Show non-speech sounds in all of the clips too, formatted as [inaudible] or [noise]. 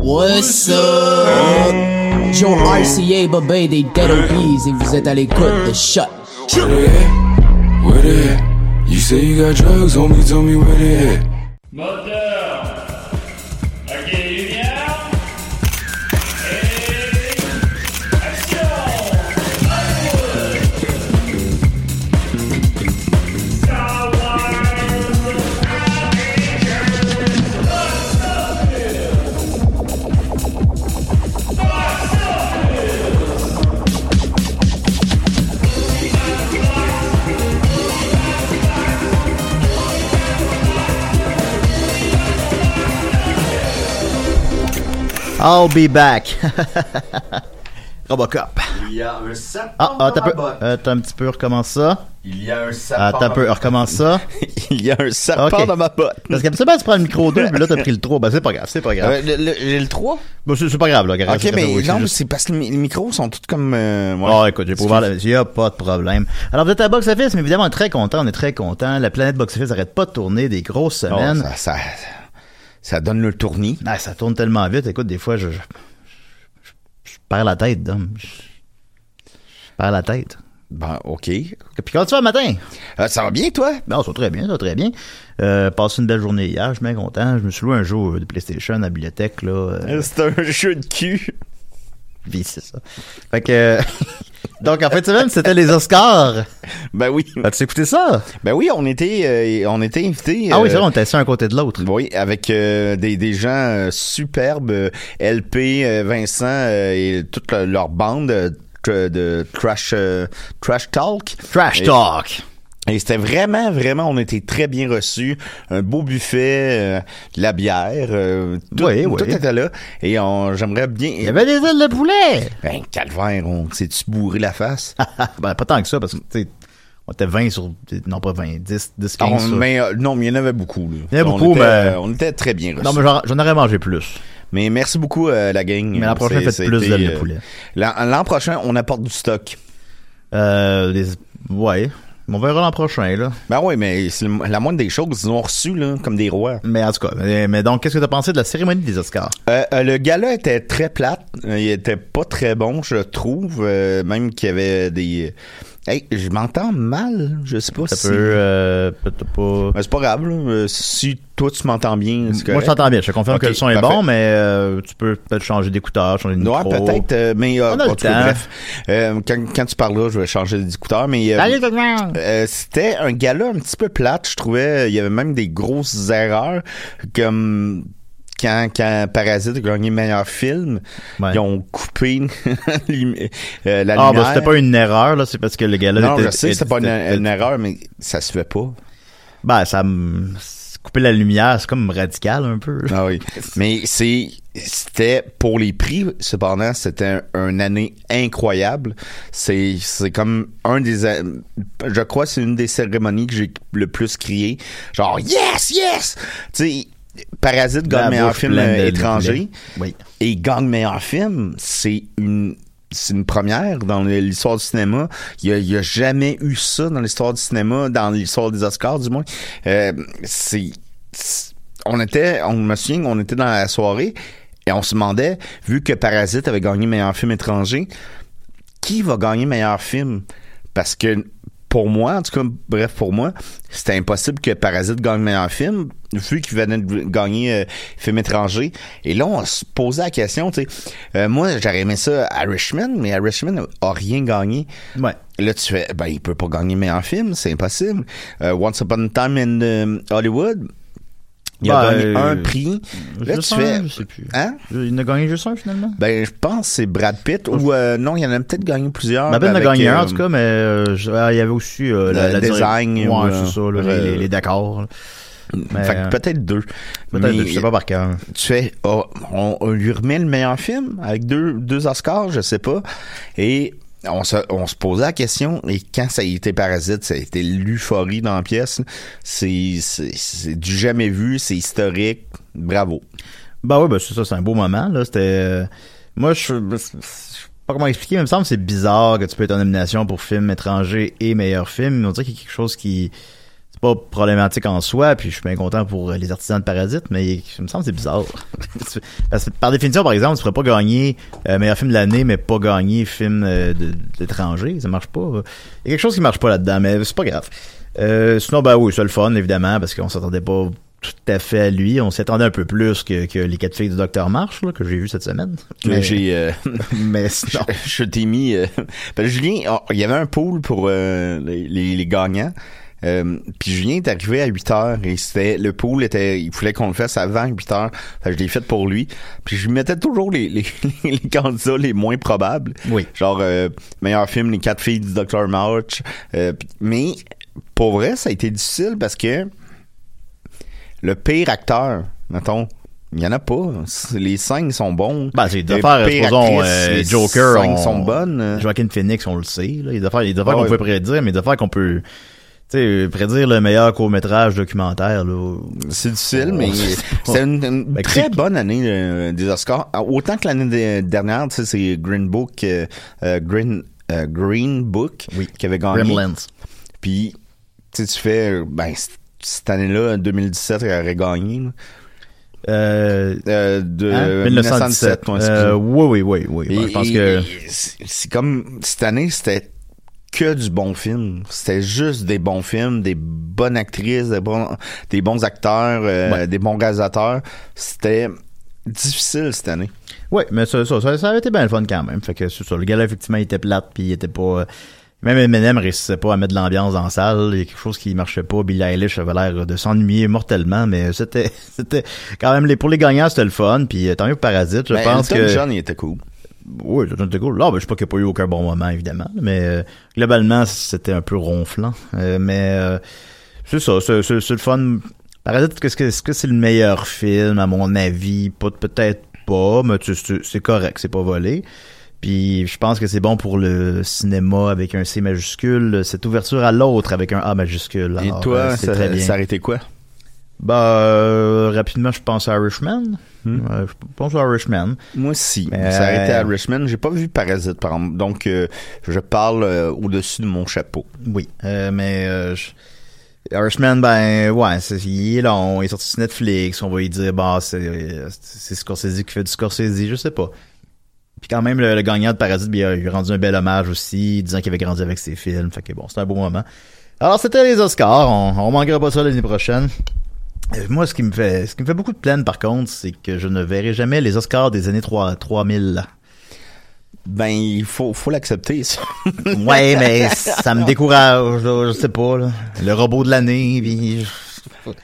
What's up? Joe RCA, Bobé des Dead Obies et vous êtes à l'écoute de Shut. Where they at? Where they at? You say you got drugs, homie, tell me where they at. I'll be back. [laughs] Robocop. Il y a un sapin Ah, ah, t'as peu, euh, t'as un petit peu, recommence ça. Il y a un sapin. Ah, t'as un peu, recommence ça. [laughs] Il y a un sapin Ok. dans ma botte. Parce qu'habituellement, tu prends le micro double, mais là, t'as pris le 3. Ben, c'est pas grave, c'est pas grave. Euh, le- le- J'ai le 3? Bon, c'est pas grave, là. grave, Ok, mais non, c'est parce que les, micros sont tous comme... Euh, ouais. Oh, écoute, j'ai pas ouvert la... y a pas de problème. Alors, vous êtes à Box Office, mais évidemment, on est très content, on est très content. La planète Box Office arrête pas de tourner des grosses Oh, semaines. ça, ça, ça donne le tournis. Ah, ça tourne tellement vite. Écoute, des fois, je, je, je- je perds la tête, Dom. Je, perds la tête. Ben, OK. Puis comment tu vas le matin? Euh, ça va bien, toi? Non, ça va très bien, ça va très bien. Euh, passé une belle journée hier, je suis bien content. Je me suis loué un jeu de PlayStation à la bibliothèque, là. euh, C'est un jeu de cul. Puis c'est ça. Fait que... [laughs] Donc, en fin de semaine, c'était les Oscars. Ben oui. As-tu écouté ça? Ben oui, on était, euh, on était invités. Ah oui, euh, c'est vrai, on était assis un côté de l'autre. Oui, avec euh, des, des gens euh, superbes, euh, LP, euh, Vincent euh, et toute le- leur bande euh, de Trash, euh, trash Talk. Trash Et- Talk. Et c'était vraiment, vraiment, on était très bien reçus. Un beau buffet, euh, de la bière, euh, tout, Oui, oui. tout était là. Et on, j'aimerais bien... Il y avait des ailes de poulet. Ben, calvaire, on s'est-tu bourré la face? [laughs] ben, pas tant que ça, parce que, tu sais, on était 20 sur, non pas 20, 10, 10, 15 Ah, on- sur- mais euh, non, mais il y en avait beaucoup. Là. Il y en avait beaucoup, était, mais- euh, On était très bien reçus. Non, mais j'en, aurais mangé plus. Mais merci beaucoup, la gang. Mais l'an prochain, faites plus d'ailes de poulet. L'an, prochain, on apporte du stock. Euh, ouais. On verra l'an prochain, là. Ben oui, mais c'est la moindre des choses. Ils ont reçu, là, comme des rois. Mais en tout cas, mais, mais donc, qu'est-ce que t'as pensé de la cérémonie des Oscars? Euh, euh, le gala était très plate. Euh, il était pas très bon, je trouve. Euh, même qu'il y avait des... Hey, je m'entends mal. Je sais pas Ça si... peut, euh, peut-être pas... Ben, c'est pas grave. là. Euh, si toi, tu m'entends bien, c'est Moi, je t'entends bien. Je te confirme que le son est bon, mais euh, tu peux peut-être changer d'écouteur, changer de Ouais, micro. peut-être, euh, mais euh, On a le en tout cas, temps. bref. Euh, quand, quand tu parleras, je vais changer d'écouteur, mais c'était un gala un petit peu plate, je trouvais. Il y avait même des grosses erreurs, comme quand, quand Parasite a gagné meilleur film, Ouais. ils ont coupé [laughs] euh, la Ah, lumière. bah, c'était pas une erreur, là, c'est parce que le gars-là non, était- je sais, c'était pas une, erreur, mais ça se fait pas. Ben, ça couper la lumière, c'est comme radical un peu. Ah oui. Mais c'est c'était pour les prix cependant c'était un, une année incroyable c'est c'est comme un des je crois que c'est une des cérémonies que j'ai le plus crié genre yes yes tu sais Parasite gagne meilleur film étranger. Oui. et gagne meilleur film c'est une c'est une première dans l'histoire du cinéma. Il y a, jamais eu ça dans l'histoire du cinéma, dans l'histoire des Oscars du moins. Euh, c'est, c'est- on était, on me souvient, on était dans la soirée et on se demandait, vu que Parasite avait gagné meilleur film étranger, qui va gagner meilleur film? Parce que pour moi, en tout cas, bref, pour moi, c'était impossible que Parasite gagne meilleur film, vu qu'il venait de gagner euh, film étranger. Et là, on se posait la question, tu sais. euh, moi, j'aurais aimé ça à Richmond, mais à Richmond a rien gagné. Ouais. Là, tu fais, ben, il peut pas gagner meilleur film, c'est impossible. Euh, Once Upon a Time in Hollywood, il a Ben, gagné euh, un prix. Là, tu un, fais, je sais plus. hein? Il en a gagné juste un finalement. Ben, je pense que c'est Brad Pitt ou euh, non, il y en a peut-être gagné plusieurs. Peine a avec, gagné un euh, en tout cas, mais je- ah, il y avait aussi la, design Ouais, c'est ça, là, les, les- les décors. Mais, fait que peut-être deux. Peut-être, Mais je sais pas par cœur. Tu fais, oh, on, on lui remet le meilleur film avec deux, deux Oscars, je sais pas. Et on se, on se posait la question, et quand ça a été Parasite, ça a été l'euphorie dans la pièce. C'est, c'est, du jamais vu, c'est historique. Bravo. Bah oui, bah c'est ça, c'est un beau moment, là. C'était. euh, moi, je je sais pas comment expliquer, mais il me semble que c'est bizarre que tu peux être en nomination pour film étranger et meilleur film. On dirait qu'il y a quelque chose qui. C'est pas problématique en soi, puis je suis bien content pour euh, les artisans de Parasite, mais il me semble que c'est bizarre. [laughs] Parce que par définition, par exemple, tu pourrais pas gagner euh, meilleur film de l'année, mais pas gagner film euh, d'étranger. Ça marche pas. Il y a quelque chose qui marche pas là-dedans, mais c'est pas grave. Euh, sinon, bah oui, c'est le fun, évidemment, parce qu'on s'attendait pas tout à fait à lui. On s'attendait un peu plus que, que les quatre filles du Docteur March, là, que j'ai vu cette semaine. Mais j'ai, euh, [laughs] mais sinon. [laughs] je, je t'ai mis. euh, parce que Julien, oh, il y avait un pool pour euh, les, les, les gagnants. Euh, puis Julien est arrivé à 8 heures et c'était le pool était il voulait qu'on le fasse avant 8 heures fait que je l'ai fait pour lui puis je lui mettais toujours les, les, [laughs] les candidats les moins probables Oui. genre euh, meilleur film les quatre filles du Dr March Euh, mais pour vrai ça a été difficile parce que le pire acteur mettons il y en a pas. Les cinq sont bons. Ben, c'est des Les affaires, supposons, les Joker. cinq on- sont bonnes. Joaquin Phoenix, on le sait. Là. Il y a des affaires, des affaires qu'on peut prédire, mais des affaires qu'on peut. Tu sais, prédire le meilleur court-métrage documentaire, là. C'est difficile, mais c'est une, une Ben, très bonne année euh, des Oscars. Ah, Autant que l'année dernière, tu sais, c'est Green Book, euh, euh, Green, euh, Green Book Oui. qui avait gagné. Gremlins. Puis, tu sais, tu fais, ben, cette année-là, 2017, elle aurait gagné. là. Euh, Euh, de hein? 1917. ouais, excusez. Euh, oui, oui, oui, oui. Et- je pense que. c'est comme cette année, c'était que du bon film. C'était juste des bons films, des bonnes actrices, des bons, des bons acteurs, euh, Ouais. des bons réalisateurs. C'était difficile cette année. Oui, mais ça, ça, ça, ça avait été bien le fun quand même. Fait que ça. Le gars-là, effectivement, il était plate, puis il était pas. euh, Même Eminem réussissait pas à mettre de l'ambiance dans la salle. Il y a quelque chose qui marchait pas. Billie Eilish avait l'air de s'ennuyer mortellement, mais [laughs] c'était, c'était quand même les pour les gagnants, c'était le fun. Puis euh, tant mieux Parasite. Je Ben, pense Elton que. John, il était cool. Oui, c'était cool. Là, ben, je sais pas qu'il n'y a pas eu aucun bon moment, évidemment. Mais euh, globalement, c'était un peu ronflant. Euh, mais euh, c'est ça, c'est, le fun. Parasite, est-ce que, est-ce que c'est le meilleur film, à mon avis? Peut-être pas, mais c'est, correct, c'est pas volé. Puis je pense que c'est bon pour le cinéma avec un C majuscule, cette ouverture à l'autre avec un A majuscule. Et toi, euh, ça, très bien. ça a été quoi? Bah, euh, rapidement, je pense à Irishman. Hmm. Euh, je pense à Irishman. Moi aussi. Mais- Ça a été à Richmond. J'ai pas vu Parasite, par exemple. Donc, euh, je parle euh, au-dessus de mon chapeau. Oui, euh, mais euh, je- Irishman, ben ouais, c'est, il est long, il est sorti sur Netflix, on va lui dire, bah c'est, euh, Scorsese qui fait du Scorsese, je sais pas. Puis quand même, le, le gagnant de Parasite, il a, il a rendu un bel hommage aussi, disant qu'il avait grandi avec ses films, fait que bon, c'était un beau moment. Alors c'était les Oscars, on, on manquera pas ça l'année prochaine. Euh, Moi, ce qui me fait, ce qui me fait beaucoup de peine, par contre, c'est que je ne verrai jamais les Oscars des années 3, 3000. Ben, il faut, faut l'accepter, ça. Ouais, mais ça me décourage, là, je sais pas, là. Le robot de l'année, puis...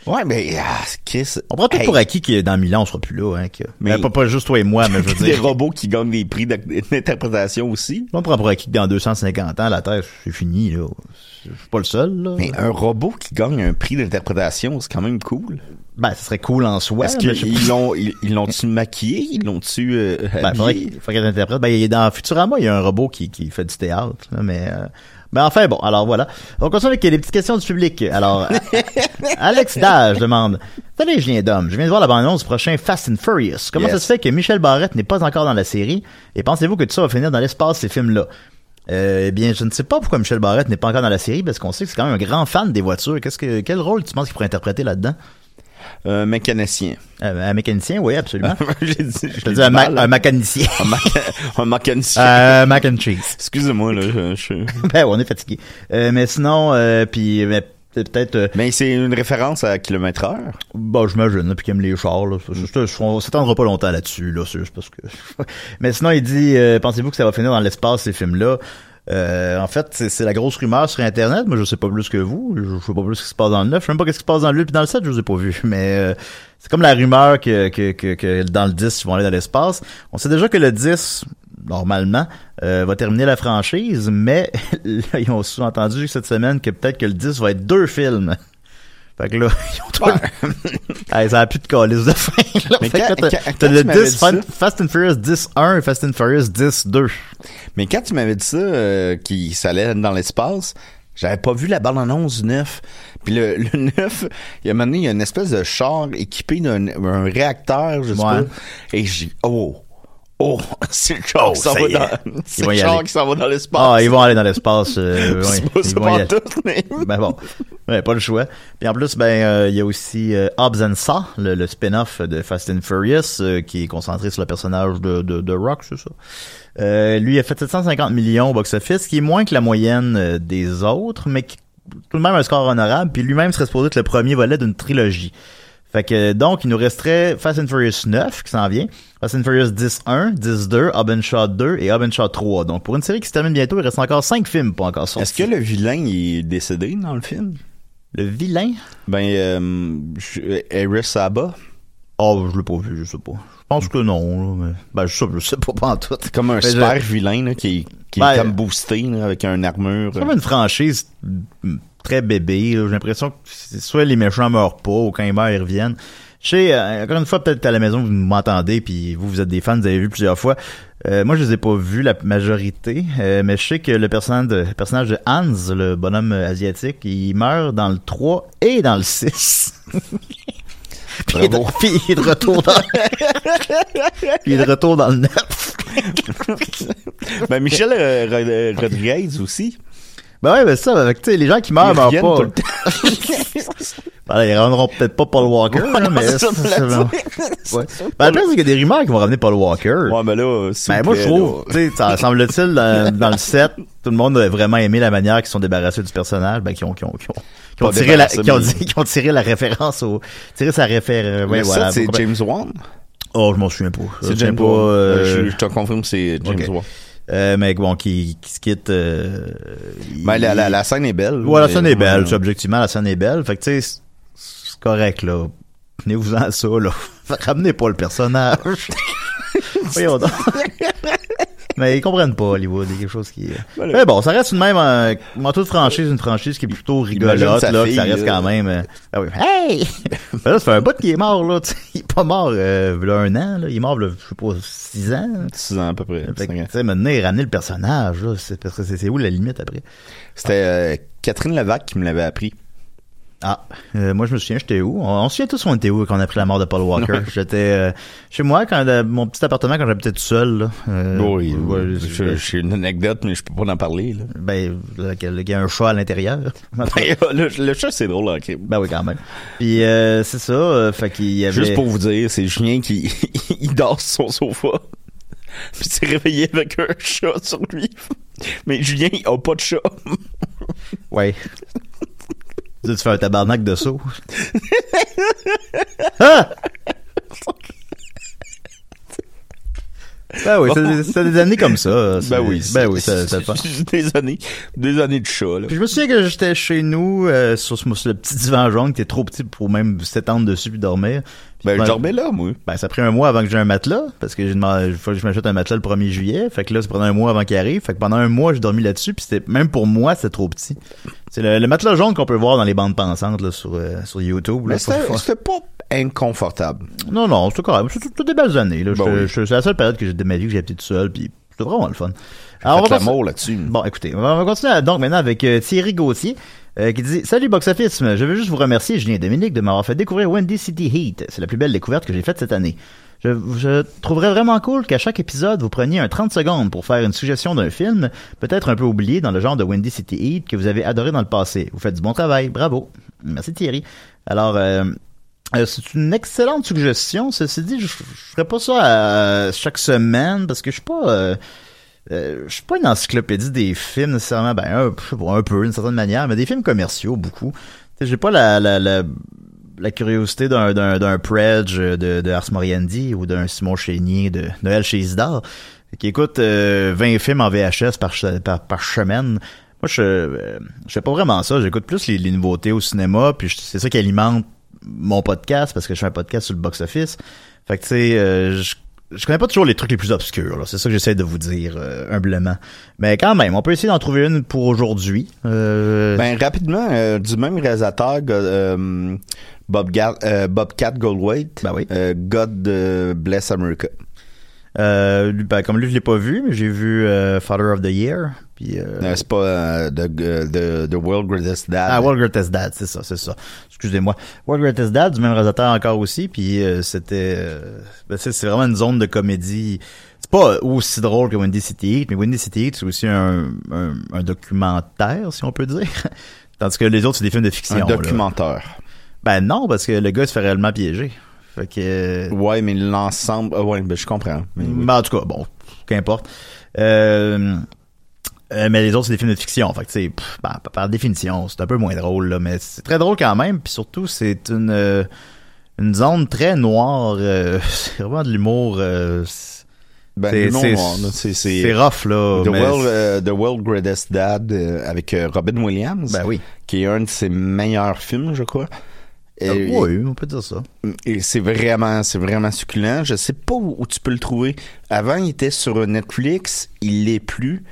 Ouais, mais ah, Chris. On prend tout hey, pour acquis que dans mille ans, on sera plus là. Hein, que... Mais- Mais pas, pas juste toi et moi, mais je veux [laughs] des dire. robots qui gagnent des prix d'interprétation aussi. On prend pour acquis que dans 250 ans, la Terre, c'est fini. Là. Je suis pas le seul. Là. Mais un robot qui gagne un prix d'interprétation, c'est quand même cool. Ben, ce serait cool en soi. Est-ce qu'ils l'ont, ils, l'ont-tu maquillé? Ils l'ont-tu euh, Ben, faudrait, qu'il- faudrait qu'elle interprète. Ben, il est dans Futurama, il y a un robot qui, qui fait du théâtre, là, mais, euh, ben, enfin, bon, alors voilà. On continue avec les petites questions du public. Alors, [laughs] Alex Dage demande, Salut Julien Dom, je viens de voir la bande-annonce du prochain Fast and Furious. Comment Yes. ça se fait que Michel Barrette n'est pas encore dans la série? Et pensez-vous que tout ça va finir dans l'espace, ces films-là? Euh, eh bien, je ne sais pas pourquoi Michel Barrette n'est pas encore dans la série, parce qu'on sait que c'est quand même un grand fan des voitures. Qu'est-ce que, quel rôle tu penses qu'il pourrait interpréter là-dedans? Un mécanicien. Euh, un mécanicien, oui, absolument. [laughs] Dit, Je te dis un, ma- un mécanicien. un, [laughs] un mécanicien. Euh, mac and cheese. Excusez-moi, là. Je, je- [laughs] ben, on est fatigué. Euh, mais sinon, euh, puis ben, peut-être... Euh, Mais c'est une référence à kilomètre heure? Bon, j'imagine, puis qu'il aime les chars, là. On s'attendra pas longtemps là-dessus, là, parce que... Mais sinon, il dit, euh, pensez-vous que ça va finir dans l'espace, ces films-là? Euh, en fait, c'est la grosse rumeur sur Internet. Moi, je sais pas plus que vous. Je, sais pas plus ce qui se passe dans le 9. Je sais même pas ce qui se passe dans le 8 puis dans le 7, je vous ai pas vu. [laughs] Mais euh, c'est comme la rumeur que, que, que, que dans le 10, ils vont aller dans l'espace. On sait déjà que le 10, normalement, euh, va terminer la franchise, mais [laughs] là, ils ont sous-entendu cette semaine que peut-être que le 10 va être deux films. Fait que là, [laughs] ils ont trouvé... Hey, ça a plus de calice de fin. Là. Mais Fait que quand- là, t'as- quand- t'as quand le tu m'avais 10 dit Fa- ça- Fast and Furious 10 1 et Fast and Furious 10 2. Mais quand tu m'avais dit ça, euh, qu'il ça allait dans l'espace, j'avais pas vu la bande-annonce du 9. Puis le, le [laughs] 9, il y a un moment donné, il y a une espèce de char équipé d'un un réacteur, je sais Ouais. pas. Et j'ai oh, oh, [laughs] c'est le char Oh, qui s'en va dans, Ils c'est vont le y char aller. qui s'en va dans l'espace. Ah, ils vont aller dans l'espace. euh, [laughs] C'est pas pas tout, mais... Ben bon, ouais, pas le choix. Puis en plus, ben euh, il y a aussi euh, Hobbs and Shaw, le, le spin-off de Fast and Furious, euh, qui est concentré sur le personnage de, de, de Rock, c'est ça. Lui a fait 750 millions au box-office, qui est moins que la moyenne des autres, mais qui, tout de même un score honorable. Puis lui-même serait supposé être le premier volet d'une trilogie. Fait que donc il nous resterait Fast and Furious 9 qui s'en vient, Fast and Furious 10 1, 10 2, Hobbs and Shaw 2 et and Shaw 3. Donc pour une série qui se termine bientôt, il reste encore 5 films pas encore sortis. Est-ce que le vilain il est décédé dans le film? le vilain? Ben, euh, Eris Saba, Oh, je l'ai pas vu, je sais pas. Je pense que non, là, mais ben je sais, je sais pas pas en tout. comme un Mais super je- vilain là, qui, qui Ben, est comme boosté là, avec une armure. C'est comme une franchise très bébé. J'ai l'impression que c'est- soit les méchants meurent pas ou quand ils meurent ils reviennent. Je sais, euh, encore une fois, peut-être à la maison, vous m'entendez, puis vous, vous êtes des fans, vous avez vu plusieurs fois. Euh, moi, je les ai pas vus, la majorité, euh, mais je sais que le personnage de, le personnage de Hans, le bonhomme euh, asiatique, il meurt dans le 3 et dans le 6. [laughs] puis, il est de, puis il est de retour dans... puis il est de retour dans le [laughs] 9. Ben, Michel euh, Rod- Rodriguez aussi. Ben ouais, ben ça, avec, tu sais, les gens qui meurent, Ils meurent pas. tout le temps. [laughs] Ben, ils rendront peut-être pas Paul Walker, Ouais, mais [laughs] c'est ça, dit. ouais. Ben, le pire, c'est qu'il y a des rumeurs qui vont ramener Paul Walker. Ouais, mais là, Ben, moi, je trouve, tu sais, ça [laughs] semble-t-il, dans, dans le set, tout le monde a vraiment aimé la manière qu'ils sont débarrassés du personnage, ben, qui ont, qui ont, qui ont, qui ont Pas tiré la, qui ont, mais- qui ont tiré la référence au, tiré sa référence, ouais, voilà. c'est James Wan? Oh, je m'en souviens pas. C'est James Wan. euh, Je, je te confirme, c'est James. Wan. Euh, mais bon, qui, qui se quitte, euh, Ben, la, il- la, la scène est belle. Ouais, la scène est belle. Ouais. Objectivement, la scène est belle. Fait que, tu sais, c'est- correct, là. Tenez-vous-en ça, là. [laughs] Ramenez pas le personnage. [laughs] Voyons donc. Mais ils comprennent pas, Hollywood. Il y a quelque chose qui... Voilà. Mais bon, ça reste tout de même, un, en toute franchise, une franchise qui est plutôt rigolote, là, que ça reste là. quand même... euh, ah oui. Hey! [laughs] Là, ça fait un bout qu'il est mort, là. Il est pas mort, euh, il y a un an, là. Il est mort, là, je sais pas, six ans. Six ans à peu près. Tu sais, maintenant, ramener le personnage, là, c'est parce que c'est où la limite après? C'était euh, Catherine Levac qui me l'avait appris. Ah, euh, moi je me souviens, j'étais où? On, on se souvient tous on était où quand on a pris la mort de Paul Walker. J'étais euh, chez moi, quand euh, mon petit appartement quand j'habitais tout seul. Là, oui, ouais, j'ai une anecdote, mais je peux pas en parler. Là. ben, qu'il y a un chat à l'intérieur. [laughs] Ben, le, le chat, c'est drôle, ok. ben oui, quand même. Puis euh, c'est ça, fait qu'il y avait... Juste pour vous dire, c'est Julien qui [laughs] il dort sur son sofa. Puis il s'est réveillé avec un chat sur lui. Mais Julien, il a pas de chat. Ouais. [laughs] tu fais un tabarnak de saut? ah! [laughs] Ben oui, c'est- c'est des années comme ça. c'est- Ben oui. Ben oui, ça, ça. Des années, des années de chat, là. Puis je me souviens que j'étais chez nous euh, sur, ce- sur le petit divan jaune qui était trop petit pour même s'étendre dessus puis dormir. Ben, ben, je dormais là, moi. Ben, ça a pris un mois avant que j'ai un matelas, parce que j'ai demandé, faut que je m'achète un matelas le 1er juillet. Fait que là, ça prenait un mois avant qu'il arrive. Fait que pendant un mois, j'ai dormi là-dessus, puis c'était, même pour moi, c'était trop petit. C'est le, le matelas jaune qu'on peut voir dans les bandes pensantes, là, sur, euh, sur YouTube, là. Mais c'était c'était pas inconfortable. Non, non, c'était. C'est tout- toutes des belles années, là. Ben oui. C'est la seule période que j'ai de ma vie que j'ai été tout seul, puis c'était vraiment le fun. Faites on va l'amour là-dessus. Bon, écoutez, on va on va continuer donc maintenant avec euh, Thierry Gauthier. euh, qui dit Salut Box Office, je veux juste vous remercier, Julien et Dominique, de m'avoir fait découvrir Wendy City Heat. C'est la plus belle découverte que j'ai faite cette année. Je, je trouverais vraiment cool qu'à chaque épisode, vous preniez un 30 secondes pour faire une suggestion d'un film, peut-être un peu oublié dans le genre de Wendy City Heat que vous avez adoré dans le passé. Vous faites du bon travail, bravo. Merci Thierry. Alors, euh, euh, c'est une excellente suggestion. Ceci dit, je, je ferais pas ça euh, chaque semaine parce que je suis pas, euh, euh, je suis pas une encyclopédie des films nécessairement. Ben un, peu d'une certaine manière, mais des films commerciaux beaucoup. J'ai pas la la, la, curiosité d'un d'un d'un Predge de, de Ars ou d'un Simon Chénier de Noël chez Isidore qui écoute euh, 20 films en VHS par par, par semaine. Moi, je, je fais pas vraiment ça. J'écoute plus les, les nouveautés au cinéma, puis c'est ça qui alimente mon podcast parce que je fais un podcast sur le box-office. Fait que tu sais, euh, je, je connais pas toujours les trucs les plus obscurs. là. C'est ça que j'essaie de vous dire euh, humblement. Mais quand même, on peut essayer d'en trouver une pour aujourd'hui. Euh, Ben, rapidement, euh, du même réalisateur, euh, Bob euh, Bobcat Goldthwait, Ben oui. euh, God Bless America. Euh, ben, comme lui, je l'ai pas vu, mais j'ai vu euh, Father of the Year. Puis, euh, Euh, c'est pas euh, the, the, the World Greatest Dad. Ah, World Greatest Dad, c'est ça, c'est ça. Excusez-moi. World Greatest Dad, du même réalisateur encore aussi, puis euh, c'était... euh, ben, c'est c'est vraiment une zone de comédie... C'est pas aussi drôle que Wendy City Heat, mais Wendy City Heat, c'est aussi un, un, un documentaire, si on peut dire. [laughs] Tandis que les autres, c'est des films de fiction. un là. documentaire. Ben non, parce que le gars se fait réellement piéger. Fait que... Ouais, mais l'ensemble... ah ouais, ben, je comprends. Mais, oui. ben, en tout cas, bon, qu'importe. Euh, euh, mais les autres, c'est des films de fiction. Fait que, pff, par définition, c'est un peu moins drôle, là. Mais c'est très drôle quand même. Puis surtout, c'est une, euh, une zone très noire. euh, [laughs] c'est vraiment de l'humour. c'est- Ben, rough, là. The, mais World, The World Greatest Dad avec Robin Williams, Ben oui. qui est un de ses meilleurs films, je crois. Euh, oui, on peut dire ça. et c'est vraiment, c'est vraiment succulent. Je sais pas où, où tu peux le trouver. Avant, il était sur Netflix, il l'est plus.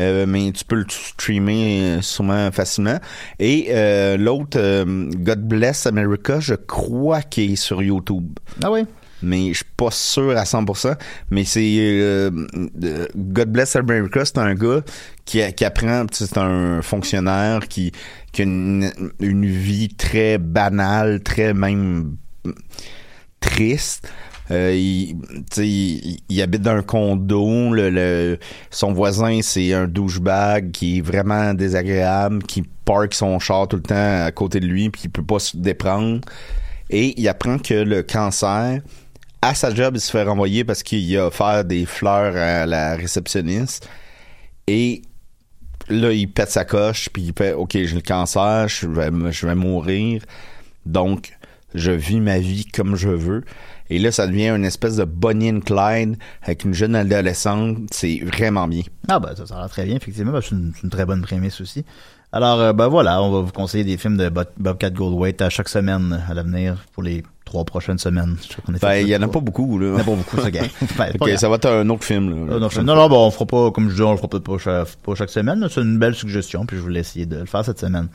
Euh, mais tu peux le streamer euh, sûrement facilement. Et euh, l'autre, God Bless America, je crois qu'il est sur YouTube. Ah oui? mais je suis pas sûr à 100%. Mais c'est euh, God Bless America, c'est un gars qui, qui apprend, c'est un fonctionnaire qui, une, vie très banale, très même triste. Euh, il, habite dans un condo. Le- son voisin, c'est un douchebag qui est vraiment désagréable, qui parque son char tout le temps à côté de lui, puis il peut pas se déprendre. Et il apprend que le cancer, à sa job, il se fait renvoyer parce qu'il a offert des fleurs à la réceptionniste. Et là, il pète sa coche, puis il fait OK, j'ai le cancer, je vais, mourir. Donc, je vis ma vie comme je veux. Et là, ça devient une espèce de Bonnie and Clyde avec une jeune adolescente. C'est vraiment bien. Ah ben ça, ça a l'air très bien, effectivement. Ben, c'est une, très bonne prémisse aussi. Alors, euh, ben voilà, on va vous conseiller des films de Bob- Bobcat Goldthwait à chaque semaine à l'avenir pour les trois prochaines semaines. Ben, il y en a pas beaucoup, là. Il y en a pas beaucoup, ça gagne. [laughs] Ben, Ok, ça va être un autre film, là. Non, non, non, bon, on fera pas, comme je dis, on le fera pas chaque, pas chaque semaine. C'est une belle suggestion, puis je voulais essayer de le faire cette semaine.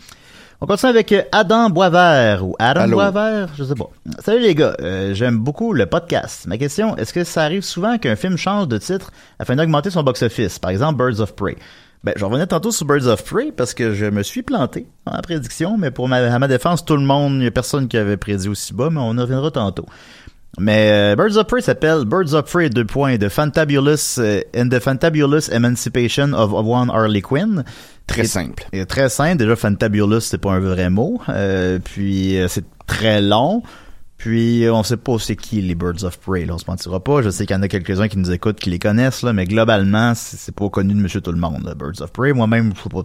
On continue avec Adam Boisvert, ou Adam Allô? Boisvert, je sais pas. Salut les gars, euh, j'aime beaucoup le podcast. Ma question, est-ce que ça arrive souvent qu'un film change de titre afin d'augmenter son box-office? Par exemple, Birds of Prey. Ben, je revenais tantôt sur Birds of Prey parce que je me suis planté la prédiction, mais pour ma, à ma défense, tout le monde, il y a personne qui avait prédit aussi bas, mais on y reviendra tantôt. Mais euh, Birds of Prey s'appelle Birds of Prey, deux points, The Fantabulous euh, and the Fantabulous Emancipation of, of One Harley Quinn. Très Et- simple. et très simple. Déjà, Fantabulous, c'est pas un vrai mot. Euh, puis, euh, c'est très long. Puis, euh, on sait pas c'est qui les Birds of Prey, là, on se mentira pas. Je sais qu'il y en a quelques-uns qui nous écoutent, qui les connaissent, là, mais globalement, c'est pas connu de monsieur tout le monde, là, Birds of Prey. Moi-même, je sais pas,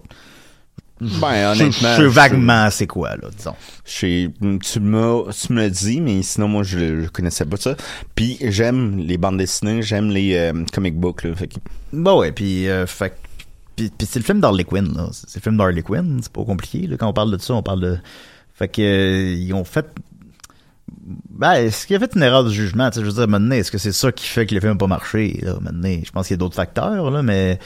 Ben, honnêtement. Je sais vaguement c'est quoi, là, disons. Je tu m'as, tu me l'as dit, mais sinon, moi, je, je connaissais pas ça. Puis, j'aime les bandes dessinées, j'aime les euh, comic books, là. Fait que- Bah ouais, puis euh, fait que- puis, puis c'est le film d'Harley Quinn là, c'est c'est le film d'Harley Quinn, c'est pas compliqué là quand on parle de ça, on parle de fait que euh, ils ont fait ben, est-ce qu'il a fait une erreur de jugement, tu sais, je veux dire maintenant, est-ce que c'est ça qui fait que le film n'a pas marché là? Maintenant, je pense qu'il y a d'autres facteurs là, mais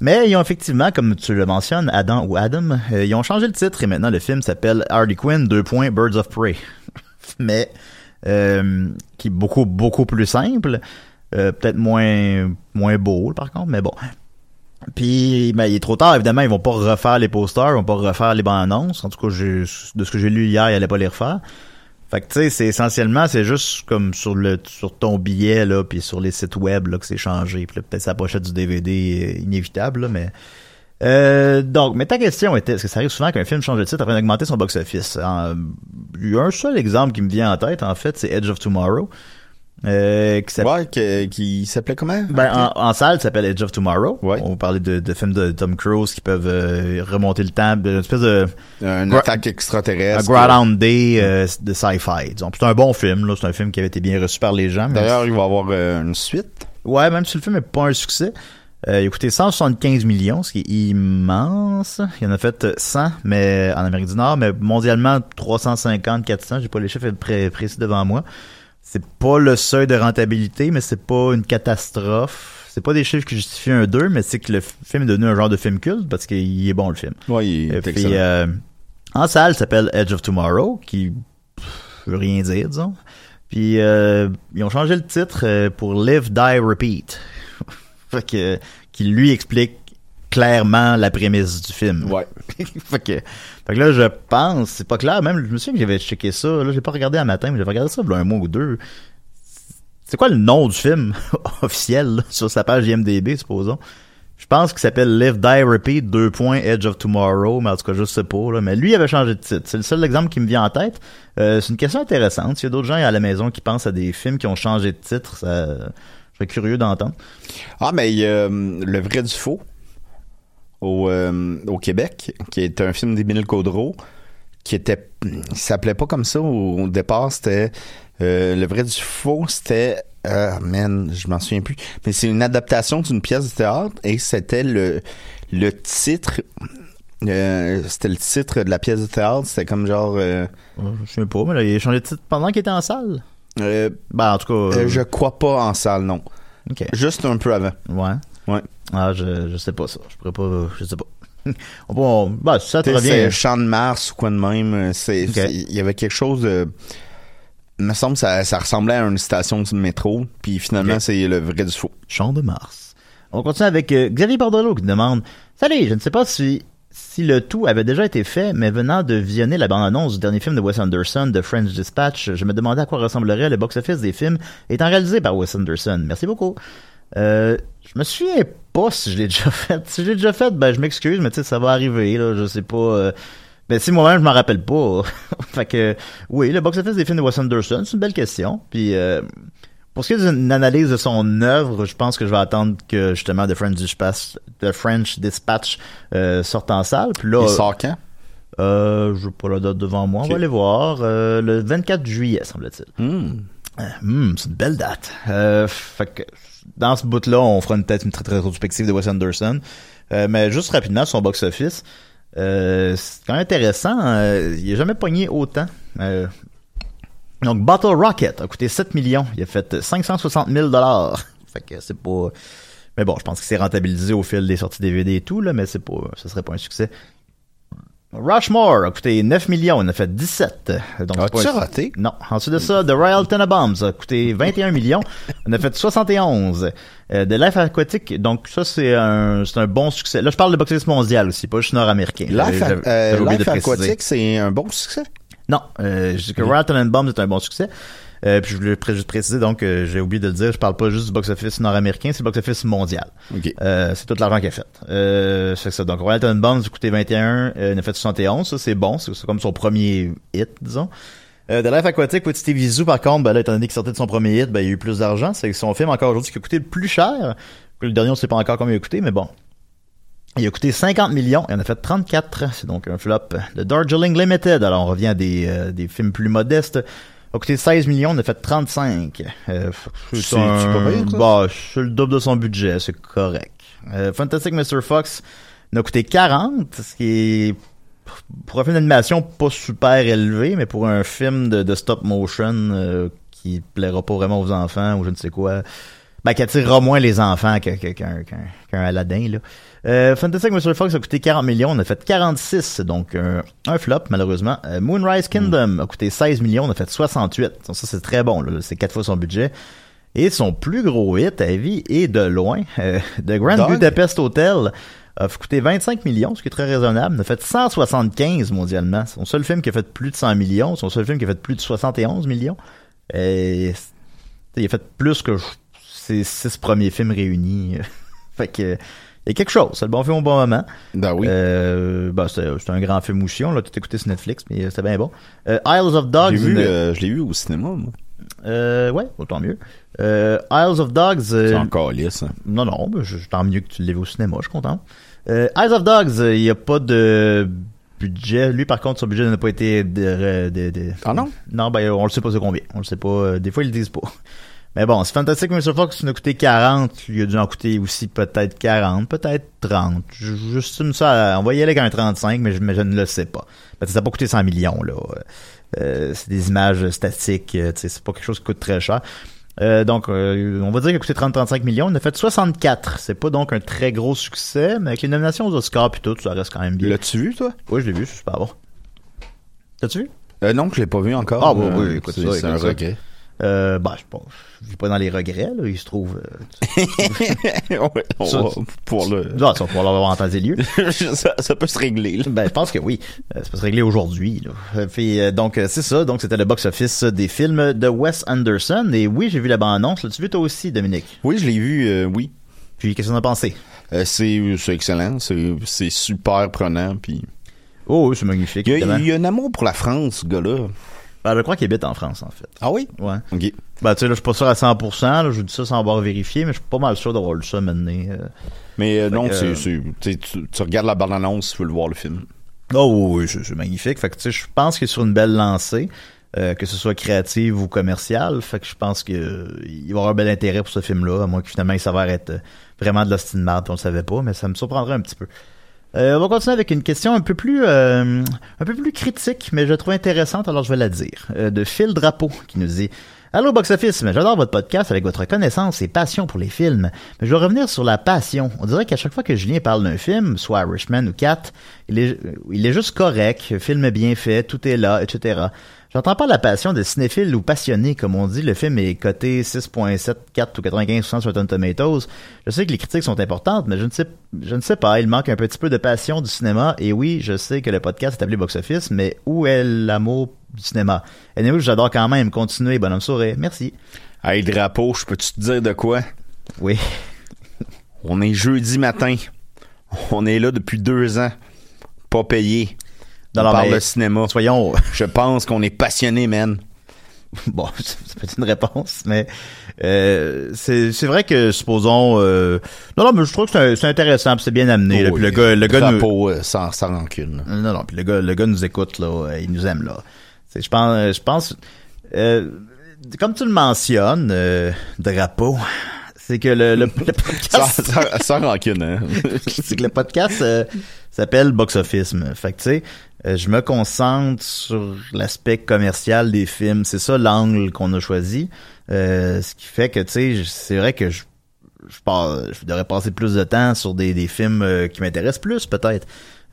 mais ils ont effectivement, comme tu le mentionnes, Adam ou Adam, euh, ils ont changé le titre et maintenant le film s'appelle Harley Quinn, deux points, Birds of Prey. [laughs] Mais, euh, qui est beaucoup, beaucoup plus simple. Euh, peut-être moins, moins beau, par contre, mais bon. Puis, ben, il est trop tard, évidemment, ils vont pas refaire les posters, ils vont pas refaire les bandes annonces. En tout cas, de ce que j'ai lu hier, ils allaient pas les refaire. Fait que, tu sais, c'est essentiellement, c'est juste comme sur le, sur ton billet, là, puis sur les sites web, là, que c'est changé. Puis peut-être sa pochette du DVD est inévitable, là, mais... Euh, donc, mais ta question était, est-ce que ça arrive souvent qu'un film change de titre afin d'augmenter son box-office? Il y a un seul exemple qui me vient en tête, en fait, c'est Edge of Tomorrow. Euh, qui s'appelle- Ouais, qui s'appelait comment? ben, en, en salle, s'appelle Edge of Tomorrow. Ouais. On parlait de, de films de Tom Cruise qui peuvent euh, remonter le temps, une espèce de Une attaque un extraterrestre. Groundhog Day euh, de sci-fi. disons. C'est un bon film, là. C'est un film qui avait été bien reçu par les gens. D'ailleurs, il va y avoir euh, une suite. Ouais, même si le film n'est pas un succès. Euh, il a coûté 175 millions, ce qui est immense. Il en a fait 100, mais en Amérique du Nord, mais mondialement 350, 400. J'ai pas les chiffres pré- précis devant moi. C'est pas le seuil de rentabilité, mais c'est pas une catastrophe. C'est pas des chiffres qui justifient un 2, mais c'est que le film est devenu un genre de film culte parce qu'il est bon le film. Ouais, il Et est puis, euh, en salle, ça s'appelle Edge of Tomorrow, qui pff, veut rien dire, disons. Puis euh, ils ont changé le titre euh, pour Live, Die, Repeat. [laughs] fait que, qui lui explique clairement la prémisse du film. Ouais. [laughs] fait que, fait que là, je pense, c'est pas clair, même, je me souviens que j'avais checké ça, là, j'ai pas regardé un matin, mais j'avais regardé ça a un mois ou deux. C'est quoi le nom du film [laughs] officiel là, sur sa page IMDB, supposons? Je pense qu'il s'appelle Live, Die, Repeat, deux points, Edge of Tomorrow, mais en tout cas, je sais pas, là. Mais lui, il avait changé de titre. C'est le seul exemple qui me vient en tête. Euh, c'est une question intéressante. S'il y a d'autres gens à la maison qui pensent à des films qui ont changé de titre, ça, je serais curieux d'entendre. Ah, mais euh, Le vrai du faux au, euh, au Québec, qui est un film d'Émile Caudreau, qui était. Il s'appelait pas comme ça au, au départ, c'était. euh, le vrai du faux, c'était. Ah, man, je m'en souviens plus. Mais c'est une adaptation d'une pièce de théâtre et c'était le, le titre. euh, c'était le titre de la pièce de théâtre. C'était comme genre. euh, Je sais pas, mais là, il a changé de titre pendant qu'il était en salle? euh, Ben, en tout cas. je crois pas en salle, non. Juste un peu avant. Ouais. Ouais. Ah, je, je sais pas ça. Je pourrais pas. Je sais pas. [laughs] on peut. on- ben, si ça te revient. C'est Champ de Mars ou quoi de même. euh, C'est, il y avait quelque chose de. Il me semble que ça, ça ressemblait à une station du métro. Puis finalement, c'est le vrai du faux. Champ de Mars. On continue avec euh, Xavier Bordelot qui demande Salut, je ne sais pas si, si le tout avait déjà été fait, mais venant de visionner la bande-annonce du dernier film de Wes Anderson, The French Dispatch, je me demandais à quoi ressemblerait le box-office des films étant réalisé par Wes Anderson. Merci beaucoup. Euh, je me souviens pas si je l'ai déjà [laughs] fait. Si je l'ai déjà fait, ben je m'excuse, mais tu sais, ça va arriver, là, je sais pas. euh, ben si moi-même je m'en rappelle pas. [laughs] fait que oui, le box-office des films de Wes Anderson, c'est une belle question. Puis euh, pour ce qui est d'une analyse de son œuvre, je pense que je vais attendre que justement The French Dispatch, The French Dispatch euh, sorte en salle. Puis là, Il sort quand? euh, je n'ai pas la date devant moi, on va aller voir. Euh, le 24 juillet, semble-t-il. Hmm. Hmm, c'est une belle date. Euh, fait que dans ce bout-là, on fera peut-être une très très rétrospective de Wes Anderson. Euh, mais juste rapidement, son box-office, euh, c'est quand même intéressant. euh, il n'a jamais pogné autant. Euh, donc, Bottle Rocket a coûté 7 millions. Il a fait 560 000 dollars. [laughs] Fait que c'est pas... Mais bon, je pense qu'il s'est rentabilisé au fil des sorties DVD et tout, là, mais c'est pas, ce serait pas un succès. Rushmore a coûté 9 millions, il en a fait 17. Donc, c'est pas raté? Non. Ensuite de ça, The Royal Tenenbaums a coûté 21 millions, on a fait 71. Euh, The Life Aquatic, donc ça c'est un, c'est un bon succès. Là, je parle de box-office mondial aussi, pas juste nord-américain. Life, euh, Life. Aquatic, c'est un bon succès? Non, euh, je dis que Royal Tenenbaums est un bon succès. Euh, puis je voulais juste préciser, donc euh, j'ai oublié de le dire, je parle pas juste du box-office nord-américain, c'est le box-office mondial. OK. Euh, c'est tout l'argent qu'il a fait. Euh, c'est ça. Donc Royal Tenenbaums a coûté 21, euh, il en a fait 71, ça c'est bon, c'est comme son premier hit, disons. Euh, The Life Aquatic, Petit Steve Zissou, par contre, ben là, étant donné qu'il sortait de son premier hit, ben, il y a eu plus d'argent. C'est son film encore aujourd'hui qui a coûté le plus cher. Le dernier, on sait pas encore combien il a coûté, mais bon. Il a coûté 50 millions et on a fait 34. C'est donc un flop de Darjeeling Limited. Alors, on revient à des, euh, des films plus modestes. A coûté 16 millions, on a fait 35. Euh, C'est- ça? Bah, c'est le double de son budget, c'est correct. Euh, Fantastic Mr. Fox il a coûté 40, ce qui est pour un film d'animation pas super élevé, mais pour un film de, de stop motion euh, qui plaira pas vraiment aux enfants ou je ne sais quoi, ben, qui attirera moins les enfants qu'un Aladdin. Là. Euh, Fantastic Mr. Fox a coûté 40 millions, on a fait 46, donc un, un flop malheureusement. Euh, Moonrise Kingdom a coûté 16 millions, on a fait 68. Donc, ça c'est très bon, là. c'est quatre fois son budget. Et son plus gros hit à vie est de loin, euh, The Grand Dog? Budapest Hotel a coûté 25 millions, ce qui est très raisonnable. Il a fait 175 mondialement. Son seul film qui a fait plus de 100 millions, son seul film qui a fait plus de 71 millions. Et il a fait plus que ses six premiers films réunis. [laughs] fait que il y a quelque chose. C'est le bon film au bon moment. Ben oui. Euh, ben, c'est un grand film aussi. On l'a tout écouté sur Netflix, mais c'était bien bon. Euh, Isles of Dogs. J'ai vu, euh, je l'ai vu au cinéma, moi. euh, ouais, autant mieux. Euh, Isles of Dogs. euh, C'est encore lisse. hein. non, non, ben, je, tant mieux que tu l'aies vu au cinéma, je suis content. Euh, Eyes of Dogs, euh, il n'y a pas de budget. Lui, par contre, son budget n'a pas été... De, de- de- Ah non? Non, ben, on le sait pas c'est combien. On le sait pas. euh, des fois, ils le disent pas. Mais bon, c'est Fantastic Mr. Fox nous a coûté 40. Lui a dû en coûter aussi peut-être 40, peut-être 30. Je- J'estime ça, on va y aller avec un 35, mais je, mais je ne le sais pas. Parce que ça n'a pas coûté 100 millions, là. Euh, c'est des images statiques, euh, tu sais, c'est pas quelque chose qui coûte très cher. Euh, donc, euh, on va dire qu'il a coûté 30-35 millions. On a fait 64. C'est pas donc un très gros succès, mais avec les nominations aux Oscars puis tout, ça reste quand même bien. L'as-tu vu, toi? Oui, je l'ai vu, c'est super bon. T'as-tu vu? Euh, non, je l'ai pas vu encore. Ah, oui, Euh, oui, écoute c'est- ça, C'est écoute un regret. Euh, bah, je je vis pas dans les regrets, là. Il se trouve, euh, [laughs] Ouais, on Ça, va pour le... Ah, ça, pouvoir l'avoir lieu. [laughs] ça, ça peut se régler, là. Ben, je pense que oui. Euh, ça peut se régler aujourd'hui. Euh, donc, c'est ça. Donc, c'était le box-office des films de Wes Anderson. Et oui, j'ai vu la bande-annonce. L'as-tu vu toi aussi, Dominique? Oui, je l'ai vu, oui. Puis, qu'est-ce que t'en as pensé? C'est excellent, c'est super prenant, puis... Oh, oui, c'est magnifique, Il y, a, il y a un amour pour la France, ce gars-là. Ben, je crois qu'il habite en France, en fait. Ah oui? Ouais. OK. Ben, tu sais, là, je suis pas sûr à 100%, là, je vous dis ça sans avoir vérifié, mais je suis pas mal sûr d'avoir lu ça maintenant. euh. Mais euh, non, que, c'est euh, c'est- tu, regardes la bande-annonce, tu veux le voir, le film. Oh oui, c'est c'est magnifique. Fait que, tu sais, je pense qu'il est sur une belle lancée, euh, que ce soit créative ou commerciale. Fait que je pense que euh, il va y avoir un bel intérêt pour ce film-là, à moins que finalement il s'avère être euh, vraiment de puis on le savait pas, mais ça me surprendrait un petit peu. Euh, on va continuer avec une question un peu plus euh, un peu plus critique, mais je la trouve intéressante, alors je vais la dire. Euh, de Phil Drapeau, qui nous dit Allô Box Office, j'adore votre podcast avec votre connaissance et passion pour les films. Mais je vais revenir sur la passion. On dirait qu'à chaque fois que Julien parle d'un film, soit Irishman ou Cat, il est, il est juste correct, film bien fait, tout est là, etc. J'entends pas la passion de cinéphile ou passionné, comme on dit. Le film est coté 6.74 ou 95% sur Rotten Tomatoes. Je sais que les critiques sont importantes, mais je ne sais, je ne sais pas. Il manque un petit peu de passion du cinéma. Et oui, je sais que le podcast est appelé Box Office, mais où est l'amour du cinéma? Et anyway, j'adore quand même. Continuez, bonhomme sourire. Merci. Hey, drapeau, je peux-tu te dire de quoi? Oui. On est jeudi matin. On est là depuis deux ans. Pas payé. Non, On non, parle de cinéma. Soyons, [laughs] Je pense qu'on est passionné, man. bon, [laughs] ça peut être une réponse, mais euh, c'est c'est vrai que supposons euh, non non mais je trouve que c'est intéressant c'est bien amené là, Oh, puis le gars le gars nous, euh, sans, sans rancune. non non puis le gars le gars nous écoute là euh, il nous aime là c'est je pense je pense euh, comme tu le mentionnes euh, drapeau c'est que le, le, le [laughs] Sans, podcast sans- sans rancune, hein. c'est que le podcast euh, s'appelle Box Office. Fait que tu sais, euh, je me concentre sur l'aspect commercial des films. C'est ça l'angle qu'on a choisi. Euh, ce qui fait que tu sais, c'est vrai que je je, pars- je devrais passer plus de temps sur des, des films euh, qui m'intéressent plus peut-être.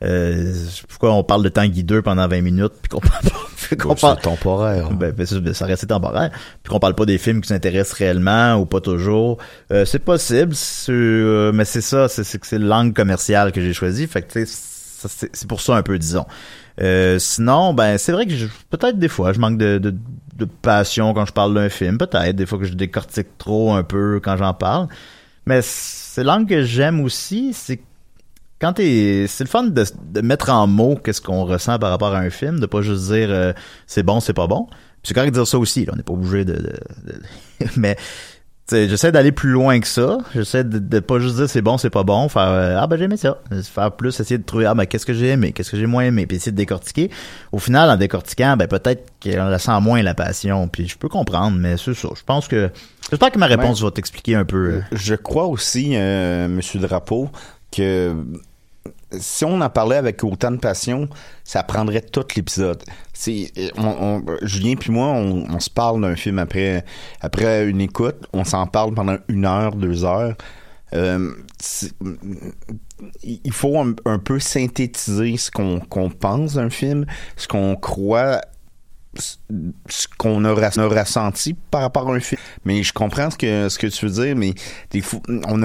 Euh, pourquoi on parle de temps guideux pendant 20 minutes puis qu'on parle pas- [laughs] qu'on parle- temporaire. ben, ben, ça, ben, ça reste temporaire. Puis qu'on parle pas des films qui nous intéressent réellement ou pas toujours. Euh, c'est possible, euh, mais c'est ça, c'est, c'est que c'est l'angle commercial que j'ai choisi. Fait que c'est, pour ça un peu, disons. Euh, sinon, ben c'est vrai que peut-être des fois je manque de, de, de passion quand je parle d'un film. Peut-être des fois que je décortique trop un peu quand j'en parle. Mais c'est l'angle que j'aime aussi, c'est quand t'es c'est le fun de, de mettre en mots qu'est-ce qu'on ressent par rapport à un film de pas juste dire euh, c'est bon c'est pas bon Puis c'est correct de dire ça aussi là, on n'est pas obligé de, de- de- [laughs] mais j'essaie d'aller plus loin que ça. J'essaie de, de pas juste dire c'est bon, c'est pas bon. Faire euh, ah ben j'ai aimé ça. Faire plus, essayer de trouver ah ben qu'est-ce que j'ai aimé, qu'est-ce que j'ai moins aimé, puis essayer de décortiquer. Au final, en décortiquant, ben peut-être qu'on ressent moins la passion. Puis je peux comprendre, mais c'est ça. Je pense que j'espère que ma réponse va t'expliquer un peu. euh. Je crois aussi, euh, Monsieur Drapeau, que si on en parlait avec autant de passion, ça prendrait tout l'épisode. On- Julien puis moi, on, se parle d'un film après, après une écoute, on s'en parle pendant une heure, deux heures. Euh, il faut un, peu synthétiser ce qu'on pense d'un film, ce qu'on croit ce qu'on a, ressenti par rapport à un film. Mais je comprends ce que, ce que tu veux dire, mais fois, on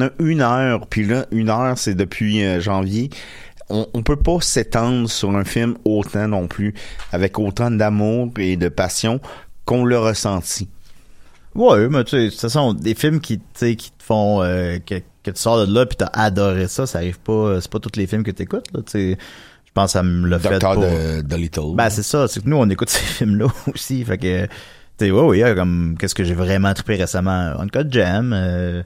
a, une heure, puis là, une heure, c'est depuis euh, janvier. On, on peut pas s'étendre sur un film autant non plus, avec autant d'amour et de passion qu'on l'a ressenti. Ouais, mais tu sais, de toute des films qui, qui te font, euh, que, que tu sors de là puis t'as adoré ça, ça arrive pas, c'est pas tous les films que t'écoutes, là, tu sais. Je pense que ça me l'a fait Docteur pour... de, de Little. Ben, c'est ça, c'est que nous, on écoute [laughs] ces films-là aussi, fait que, tu sais, ouais, ouais, comme, qu'est-ce que j'ai vraiment trippé récemment? Uncut Jam, euh,